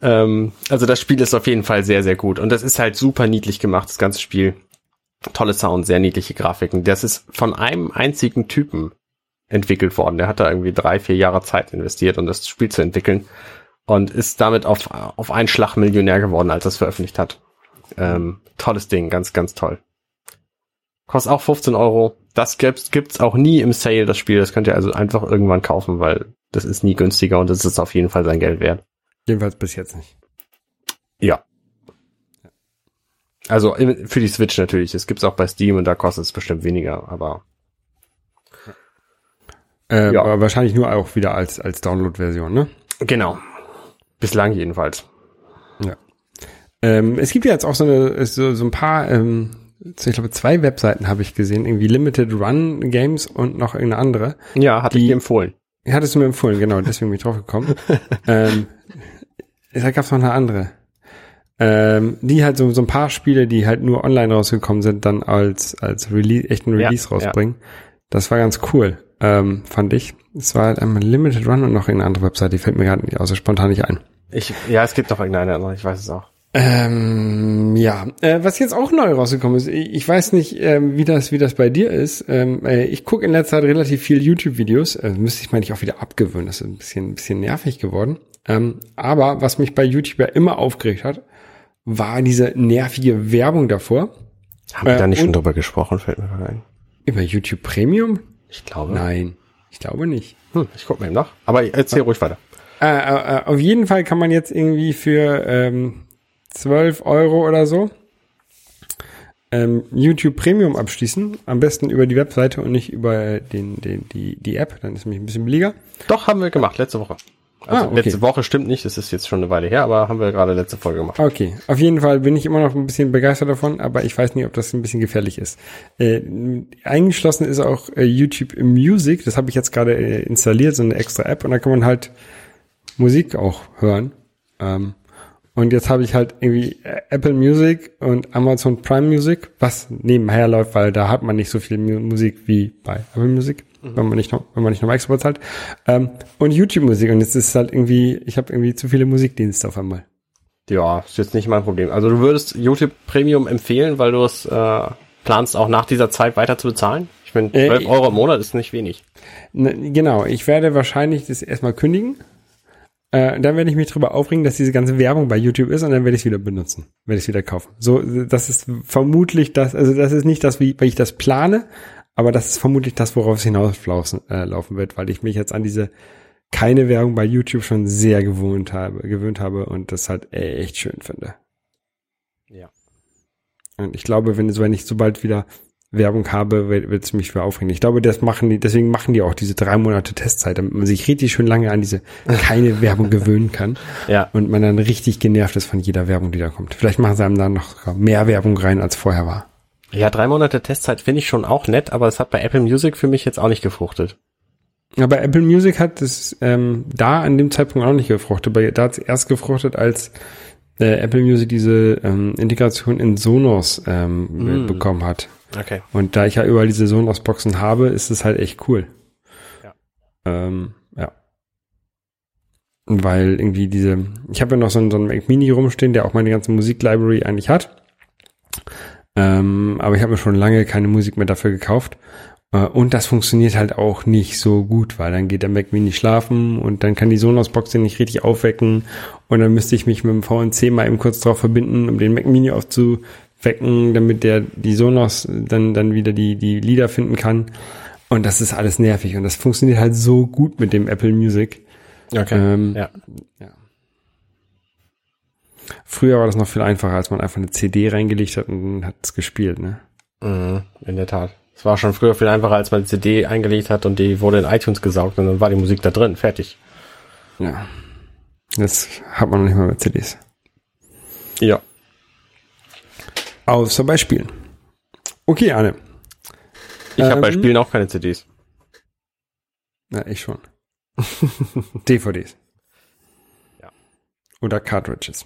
Ähm, also das Spiel ist auf jeden Fall sehr, sehr gut und das ist halt super niedlich gemacht, das ganze Spiel. Tolle Sound, sehr niedliche Grafiken. Das ist von einem einzigen Typen entwickelt worden. Der hat da irgendwie drei, vier Jahre Zeit investiert, um das Spiel zu entwickeln und ist damit auf, auf einen Schlag Millionär geworden, als er es veröffentlicht hat. Ähm, tolles Ding, ganz, ganz toll. Kostet auch 15 Euro. Das gibt's, gibt's auch nie im Sale, das Spiel. Das könnt ihr also einfach irgendwann kaufen, weil das ist nie günstiger und das ist auf jeden Fall sein Geld wert. Jedenfalls bis jetzt nicht. Ja. Also im- für die Switch natürlich. Das gibt's auch bei Steam und da kostet es bestimmt weniger, aber Äh, Ja. Aber wahrscheinlich nur auch wieder als, als Download-Version, ne? genau. Bislang jedenfalls. Ähm, es gibt ja jetzt auch so, eine, so, so ein paar, ähm, ich glaube zwei Webseiten habe ich gesehen, irgendwie Limited Run Games und noch irgendeine andere. Ja, hatte ich Die- dir empfohlen. Hattest du mir empfohlen, genau, deswegen bin ich drauf gekommen. ähm, da gab es noch eine andere. Ähm, die halt so, so ein paar Spiele, die halt nur online rausgekommen sind, dann als, als Release, echten Ja, Release ja. rausbringen. Das war ganz cool, ähm, fand ich. Es war halt einmal Limited Run und noch irgendeine andere Website, die fällt mir gerade nicht, also spontan nicht ein. Ich, ja, es gibt noch irgendeine andere, ich weiß es auch. Ähm, ja, äh, was jetzt auch neu rausgekommen ist, ich, ich weiß nicht, ähm, wie das, wie das bei dir ist. Ähm, äh, ich gucke in letzter Zeit relativ viel YouTube-Videos. Äh, müsste ich mal nicht auch wieder abgewöhnen. Das ist ein bisschen, ein bisschen nervig geworden. Ähm, aber was mich bei YouTube ja immer aufgeregt hat, war diese nervige Werbung davor. Haben wir Äh, da nicht schon drüber gesprochen, fällt mir gerade ein. Über YouTube Premium? Ich glaube. Nein, ich glaube nicht. Hm, ich guck mal eben nach. Aber erzähl ruhig weiter. Äh, äh, auf jeden Fall kann man jetzt irgendwie für ähm, 12 Euro oder so ähm, YouTube Premium abschließen. Am besten über die Webseite und nicht über den, den, die, die App. Dann ist es nämlich ein bisschen billiger. Doch, haben wir gemacht, letzte Woche. Also Ah, okay. letzte Woche stimmt nicht, das ist jetzt schon eine Weile her, aber haben wir gerade letzte Folge gemacht. Okay, auf jeden Fall bin ich immer noch ein bisschen begeistert davon, aber ich weiß nicht, ob das ein bisschen gefährlich ist. Äh, eingeschlossen ist auch äh, YouTube Music. Das habe ich jetzt gerade äh, installiert, so eine extra App. Und da kann man halt Musik auch hören. Ähm, und jetzt habe ich halt irgendwie äh, Apple Music und Amazon Prime Music, was nebenher läuft, weil da hat man nicht so viel Mu Musik wie bei Apple Music, wenn man nicht noch, wenn man nicht noch extra bezahlt. Ähm, und YouTube Musik. Und jetzt ist halt irgendwie, ich habe irgendwie zu viele Musikdienste auf einmal. Ja, ist jetzt nicht mein Problem. Also du würdest YouTube Premium empfehlen, weil du es äh, planst, auch nach dieser Zeit weiter zu bezahlen? Ich meine, Äh, 12 Euro im Monat ist nicht wenig. Ne, genau, ich werde wahrscheinlich das erstmal kündigen. Äh, dann werde ich mich darüber aufregen, dass diese ganze Werbung bei YouTube ist und dann werde ich es wieder benutzen, werde ich es wieder kaufen. So, das ist vermutlich das, also das ist nicht das, wie, wie ich das plane, aber das ist vermutlich das, worauf es hinauslaufen äh, laufen wird, weil ich mich jetzt an diese keine Werbung bei YouTube schon sehr gewohnt habe, gewöhnt habe und das halt echt schön finde. Ja. Und ich glaube, wenn, wenn ich sobald wieder Werbung habe, wird es mich für aufregen. Ich glaube, das machen die, deswegen machen die auch diese drei Monate Testzeit, damit man sich richtig schön lange an diese keine Werbung gewöhnen kann Ja. und man dann richtig genervt ist von jeder Werbung, die da kommt. Vielleicht machen sie einem dann noch mehr Werbung rein, als vorher war. Ja, drei Monate Testzeit finde ich schon auch nett, aber es hat bei Apple Music für mich jetzt auch nicht gefruchtet. Aber Apple Music hat es ähm, da an dem Zeitpunkt auch nicht gefruchtet. Bei- Da hat es erst gefruchtet, als äh, Apple Music diese ähm, Integration in Sonos ähm, Mm. bekommen hat. Okay. Und da ich ja überall diese Sonos-Boxen habe, ist es halt echt cool. Ja. Ähm, ja. Weil irgendwie diese, ich habe ja noch so einen, so einen Mac Mini rumstehen, der auch meine ganze Musiklibrary eigentlich hat. Ähm, aber ich habe mir schon lange keine Musik mehr dafür gekauft. Äh, Und das funktioniert halt auch nicht so gut, weil dann geht der Mac Mini schlafen und dann kann die Sonos-Box den nicht richtig aufwecken und dann müsste ich mich mit dem VNC mal eben kurz drauf verbinden, um den Mac Mini aufzuwecken, damit der die Sonos dann, dann wieder die, die Lieder finden kann. Und das ist alles nervig und das funktioniert halt so gut mit dem Apple Music. Okay. Ähm, ja. Früher war das noch viel einfacher, als man einfach eine CD reingelegt hat und hat es gespielt, ne? Mhm, in der Tat. Es war schon früher viel einfacher, als man die CD eingelegt hat und die wurde in iTunes gesaugt und dann war die Musik da drin, fertig. Ja. Das hat man noch nicht mal mit CDs. Ja. Außer bei Spielen. Okay, Arne. Ich habe bei Ähm. Spielen auch keine CDs. Na, ich schon. DVDs. Ja. Oder Cartridges.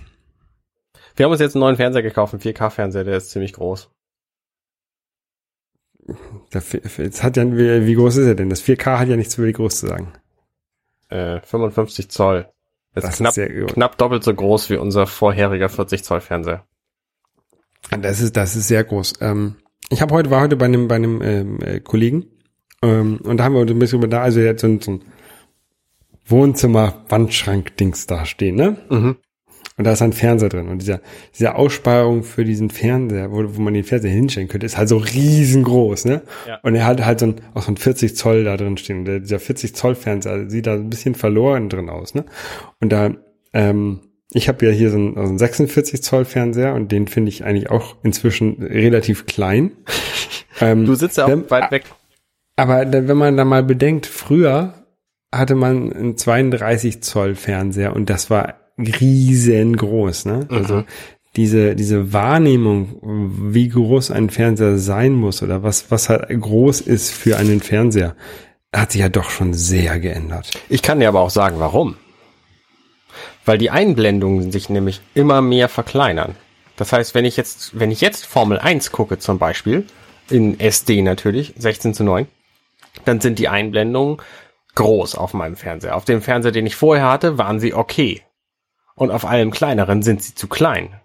Wir haben uns jetzt einen neuen Fernseher gekauft, einen 4K-Fernseher, der ist ziemlich groß. Jetzt hat ja, wie, groß ist er denn? Das 4K hat ja nichts die groß zu sagen. Äh, 55 Zoll. Das, Das ist knapp, ist knapp doppelt so groß wie unser vorheriger 40 Zoll Fernseher. Das ist, das ist sehr groß. Ähm, ich habe heute, war heute bei einem, bei einem ähm, äh, Kollegen ähm, und da haben wir uns ein bisschen über da, also hat so ein, so ein Wohnzimmer-Wandschrank-Dings da stehen, ne? Mhm. Und da ist ein Fernseher drin. Und dieser, diese Aussparung für diesen Fernseher, wo, wo man den Fernseher hinstellen könnte, ist halt so riesengroß, ne? Ja. Und er hat halt so ein, auch so ein 40 Zoll da drin stehen. Und der, dieser 40 Zoll Fernseher sieht da ein bisschen verloren drin aus, ne? Und da, ähm, ich habe ja hier so einen, so einen 46 Zoll Fernseher und den finde ich eigentlich auch inzwischen relativ klein. ähm, Du sitzt ja auch wenn- weit weg. aber wenn man da mal bedenkt, früher hatte man einen 32 Zoll Fernseher und das war riesengroß, ne? Also diese, diese Wahrnehmung, wie groß ein Fernseher sein muss oder was, was halt groß ist für einen Fernseher, hat sich ja doch schon sehr geändert. Ich kann dir aber auch sagen, warum. Weil die Einblendungen sich nämlich immer mehr verkleinern. Das heißt, wenn ich jetzt, wenn ich jetzt Formel 1 gucke zum Beispiel, in SD natürlich, 16 zu 9, dann sind die Einblendungen groß auf meinem Fernseher. Auf dem Fernseher, den ich vorher hatte, waren sie okay. Und auf allem kleineren sind sie zu klein.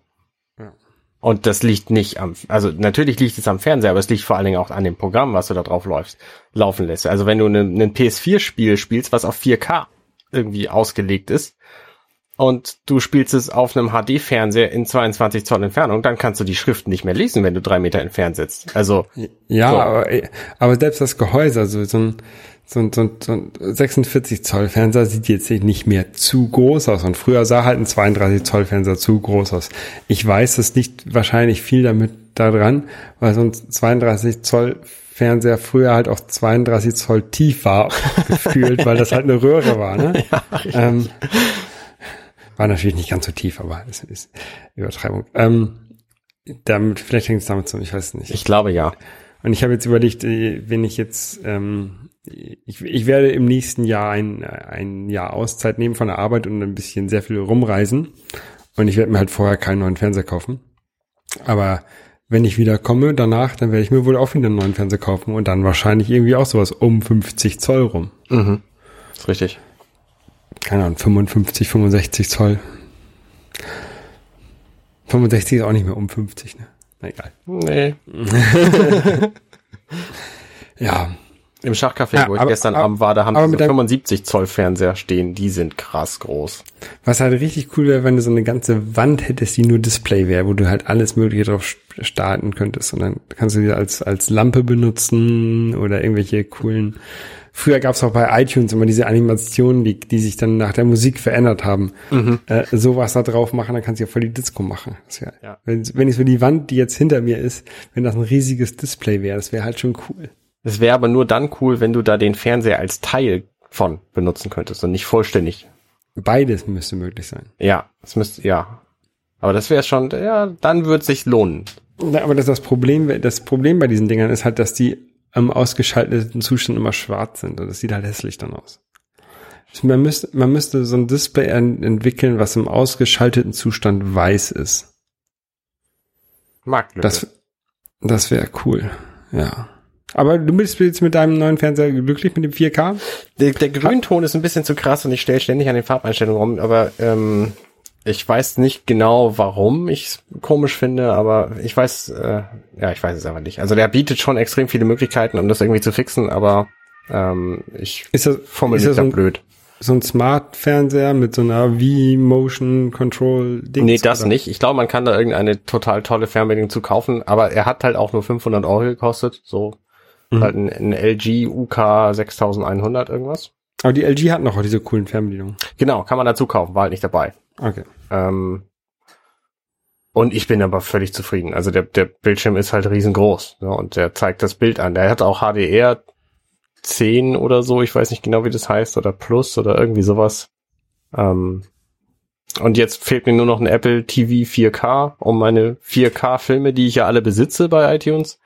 Ja. Und das liegt nicht am, also natürlich liegt es am Fernseher, aber es liegt vor allen Dingen auch an dem Programm, was du da drauf läufst, laufen lässt. Also wenn du ein ne, PS4-Spiel spielst, was auf 4K irgendwie ausgelegt ist, und du spielst es auf einem HD-Fernseher in 22 Zoll Entfernung, dann kannst du die Schrift nicht mehr lesen, wenn du drei Meter entfernt sitzt. Also, Ja, So. aber, aber selbst das Gehäuse, also so ein, so ein, so ein, so ein 46 Zoll Fernseher sieht jetzt nicht mehr zu groß aus. Und früher sah halt ein 32 Zoll Fernseher zu groß aus. Ich weiß, das liegt wahrscheinlich viel damit daran, weil so ein 32 Zoll Fernseher früher halt auch 32 Zoll tief war, gefühlt, weil das halt eine Röhre war, ne? ähm, war natürlich nicht ganz so tief, aber es ist Übertreibung. Ähm, damit, vielleicht hängt es damit zusammen, ich weiß es nicht. ich glaube ja. Und ich habe jetzt überlegt, äh, wenn ich jetzt, ähm, ich, ich werde im nächsten Jahr ein, ein Jahr Auszeit nehmen von der Arbeit und ein bisschen sehr viel rumreisen. Und ich werde mir halt vorher keinen neuen Fernseher kaufen. Aber wenn ich wieder komme danach, dann werde ich mir wohl auch wieder einen neuen Fernseher kaufen und dann wahrscheinlich irgendwie auch sowas um 50 Zoll rum. Mhm. Ist richtig. Keine Ahnung, 55, 65 Zoll. 65 ist auch nicht mehr um 50, ne? Na egal. Nee. Ja, Im Schachcafé, Ja, wo ich aber- gestern aber- Abend war, da haben sie mit so deinem- 75 Zoll Fernseher stehen. Die sind krass groß. Was halt richtig cool wäre, wenn du so eine ganze Wand hättest, die nur Display wäre, wo du halt alles Mögliche drauf starten könntest. Und dann kannst du die als, als Lampe benutzen oder irgendwelche coolen. Früher gab es auch bei iTunes immer diese Animationen, die, die sich dann nach der Musik verändert haben. Äh, sowas da drauf machen, dann kannst du ja voll die Disco machen. Wär, Ja. Wenn, wenn ich so die Wand, die jetzt hinter mir ist, wenn das ein riesiges Display wäre, das wäre halt schon cool. Es wäre aber nur dann cool, wenn du da den Fernseher als Teil von benutzen könntest und nicht vollständig. Beides müsste möglich sein. Ja, es müsste, ja. Aber das wäre schon, ja, dann wird sich lohnen. Ja, aber das, das Problem, das Problem bei diesen Dingern ist halt, dass die im ausgeschalteten Zustand immer schwarz sind und das sieht halt hässlich dann aus. Man müsste, man müsste so ein Display en- entwickeln, was im ausgeschalteten Zustand weiß ist. Marktlücke. Das, das wäre cool. Ja. Aber du bist jetzt mit deinem neuen Fernseher glücklich mit dem 4K? Der, der Grünton ist ein bisschen zu krass und ich stelle ständig an den Farbeinstellungen rum, aber ähm, ich weiß nicht genau, warum ich es komisch finde, aber ich weiß, äh, ja, ich weiß es einfach nicht. Also der bietet schon extrem viele Möglichkeiten, um das irgendwie zu fixen, aber ähm, ich Ist das, ist formuliere das da blöd. so ein Smart-Fernseher mit so einer V-Motion Control Ding? Nee, das nicht. Ich glaube, man kann da irgendeine total tolle Fernbedienung zu kaufen, aber er hat halt auch nur 500 Euro gekostet, so Mhm. halt ein, ein LG UK 6100 irgendwas. Aber die LG hat noch diese coolen Fernbedienungen. Genau, kann man dazu kaufen, war halt nicht dabei. Okay. Ähm, und ich bin aber völlig zufrieden. Also der, der Bildschirm ist halt riesengroß ne, und der zeigt das Bild an. Der hat auch HDR 10 oder so, ich weiß nicht genau, wie das heißt, oder Plus oder irgendwie sowas. Ähm, Und jetzt fehlt mir nur noch ein Apple TV 4K, um meine 4K-Filme, die ich ja alle besitze bei iTunes,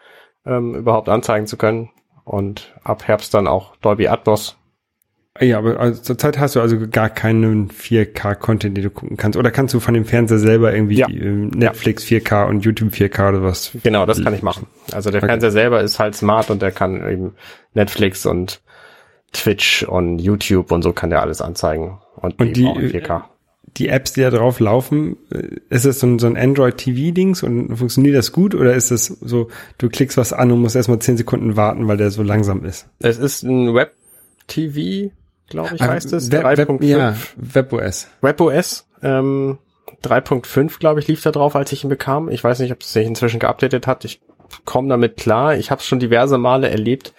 ähm, überhaupt anzeigen zu können. Und ab Herbst dann auch Dolby Atmos. Ja, aber also zurzeit hast du also gar keinen 4K-Content, den du gucken kannst. Oder kannst du von dem Fernseher selber irgendwie Ja. ähm, Netflix 4K und YouTube 4K oder was? Genau, das kann ich machen. Also der Okay. Fernseher selber ist halt smart und der kann eben Netflix und Twitch und YouTube und so kann der alles anzeigen. Und, Und eben die- auch in 4K. Die Apps, die da drauf laufen, äh, ist das so ein, so ein Android-TV-Dings und funktioniert das gut oder ist das so, du klickst was an und musst erstmal 10 Sekunden warten, weil der so langsam ist? Es ist ein Web-TV, glaube ich, heißt es. Web, Web, 3.5. ja, WebOS. WebOS ähm, 3.5, glaube ich, lief da drauf, als ich ihn bekam. Ich weiß nicht, ob es sich inzwischen geupdatet hat. Ich komme damit klar. Ich habe schon diverse Male erlebt,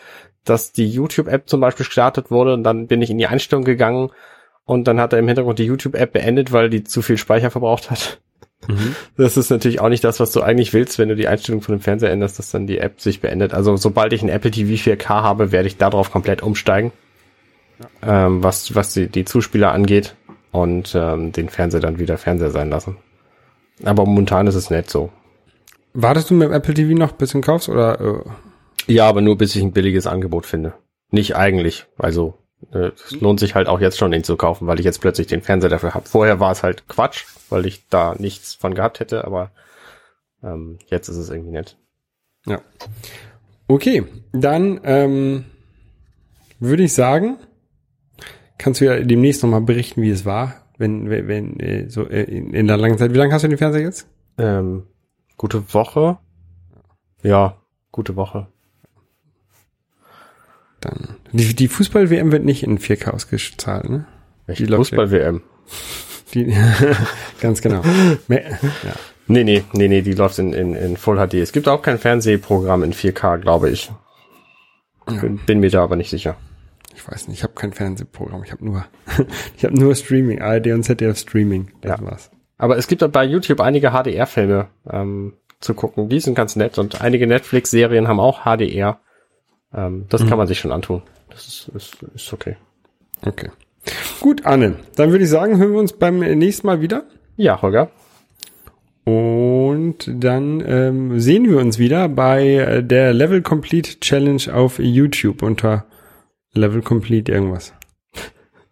dass die YouTube-App zum Beispiel gestartet wurde und dann bin ich in die Einstellung gegangen und dann hat er im Hintergrund die YouTube-App beendet, weil die zu viel Speicher verbraucht hat. Das ist natürlich auch nicht das, was du eigentlich willst, wenn du die Einstellung von dem Fernseher änderst, dass dann die App sich beendet. Also sobald ich ein Apple TV 4K habe, werde ich darauf komplett umsteigen, ähm, was, was die, die Zuspieler angeht und ähm, den Fernseher dann wieder Fernseher sein lassen. Aber momentan ist es nicht so. Wartest du mit dem Apple TV noch bis du ihn kaufst oder? Äh, Ja, aber nur bis ich ein billiges Angebot finde. Nicht eigentlich. Also äh, es lohnt sich halt auch jetzt schon, den zu kaufen, weil ich jetzt plötzlich den Fernseher dafür habe. Vorher war es halt Quatsch, weil ich da nichts von gehabt hätte, aber ähm, jetzt ist es irgendwie nett. ja. Okay, dann ähm, würde ich sagen, kannst du ja demnächst nochmal berichten, wie es war, wenn, wenn, wenn äh, so äh, in, in der langen Zeit. Wie lange hast du den Fernseher jetzt? Ähm, gute Woche. Ja, gute Woche. Dann die, die Fußball-WM wird nicht in 4K ausgestrahlt, ne? Läuft Fußball-WM. Die, ganz genau. Ja. Nee, nee, nee, nee, die läuft in, in, in Full HD. Es gibt auch kein Fernsehprogramm in 4K, glaube ich. Bin, bin mir da aber nicht sicher. Ich weiß nicht, ich habe kein Fernsehprogramm, ich habe nur, ich habe nur Streaming, ARD und ZDF Streaming. Das Ja. war's. Aber es gibt bei YouTube einige HDR-Filme ähm, zu gucken. Die sind ganz nett und einige Netflix-Serien haben auch HDR. Ähm, das kann man sich schon antun. Das ist, ist, ist okay. Okay. Gut, Anne, dann würde ich sagen, hören wir uns beim nächsten Mal wieder. Ja, Holger. Und dann ähm, sehen wir uns wieder bei äh, der Level Complete Challenge auf YouTube unter Level Complete irgendwas.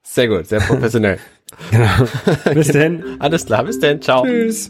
Sehr gut, sehr professionell. Genau. Bis dann. Alles klar, bis dann. Ciao. Tschüss.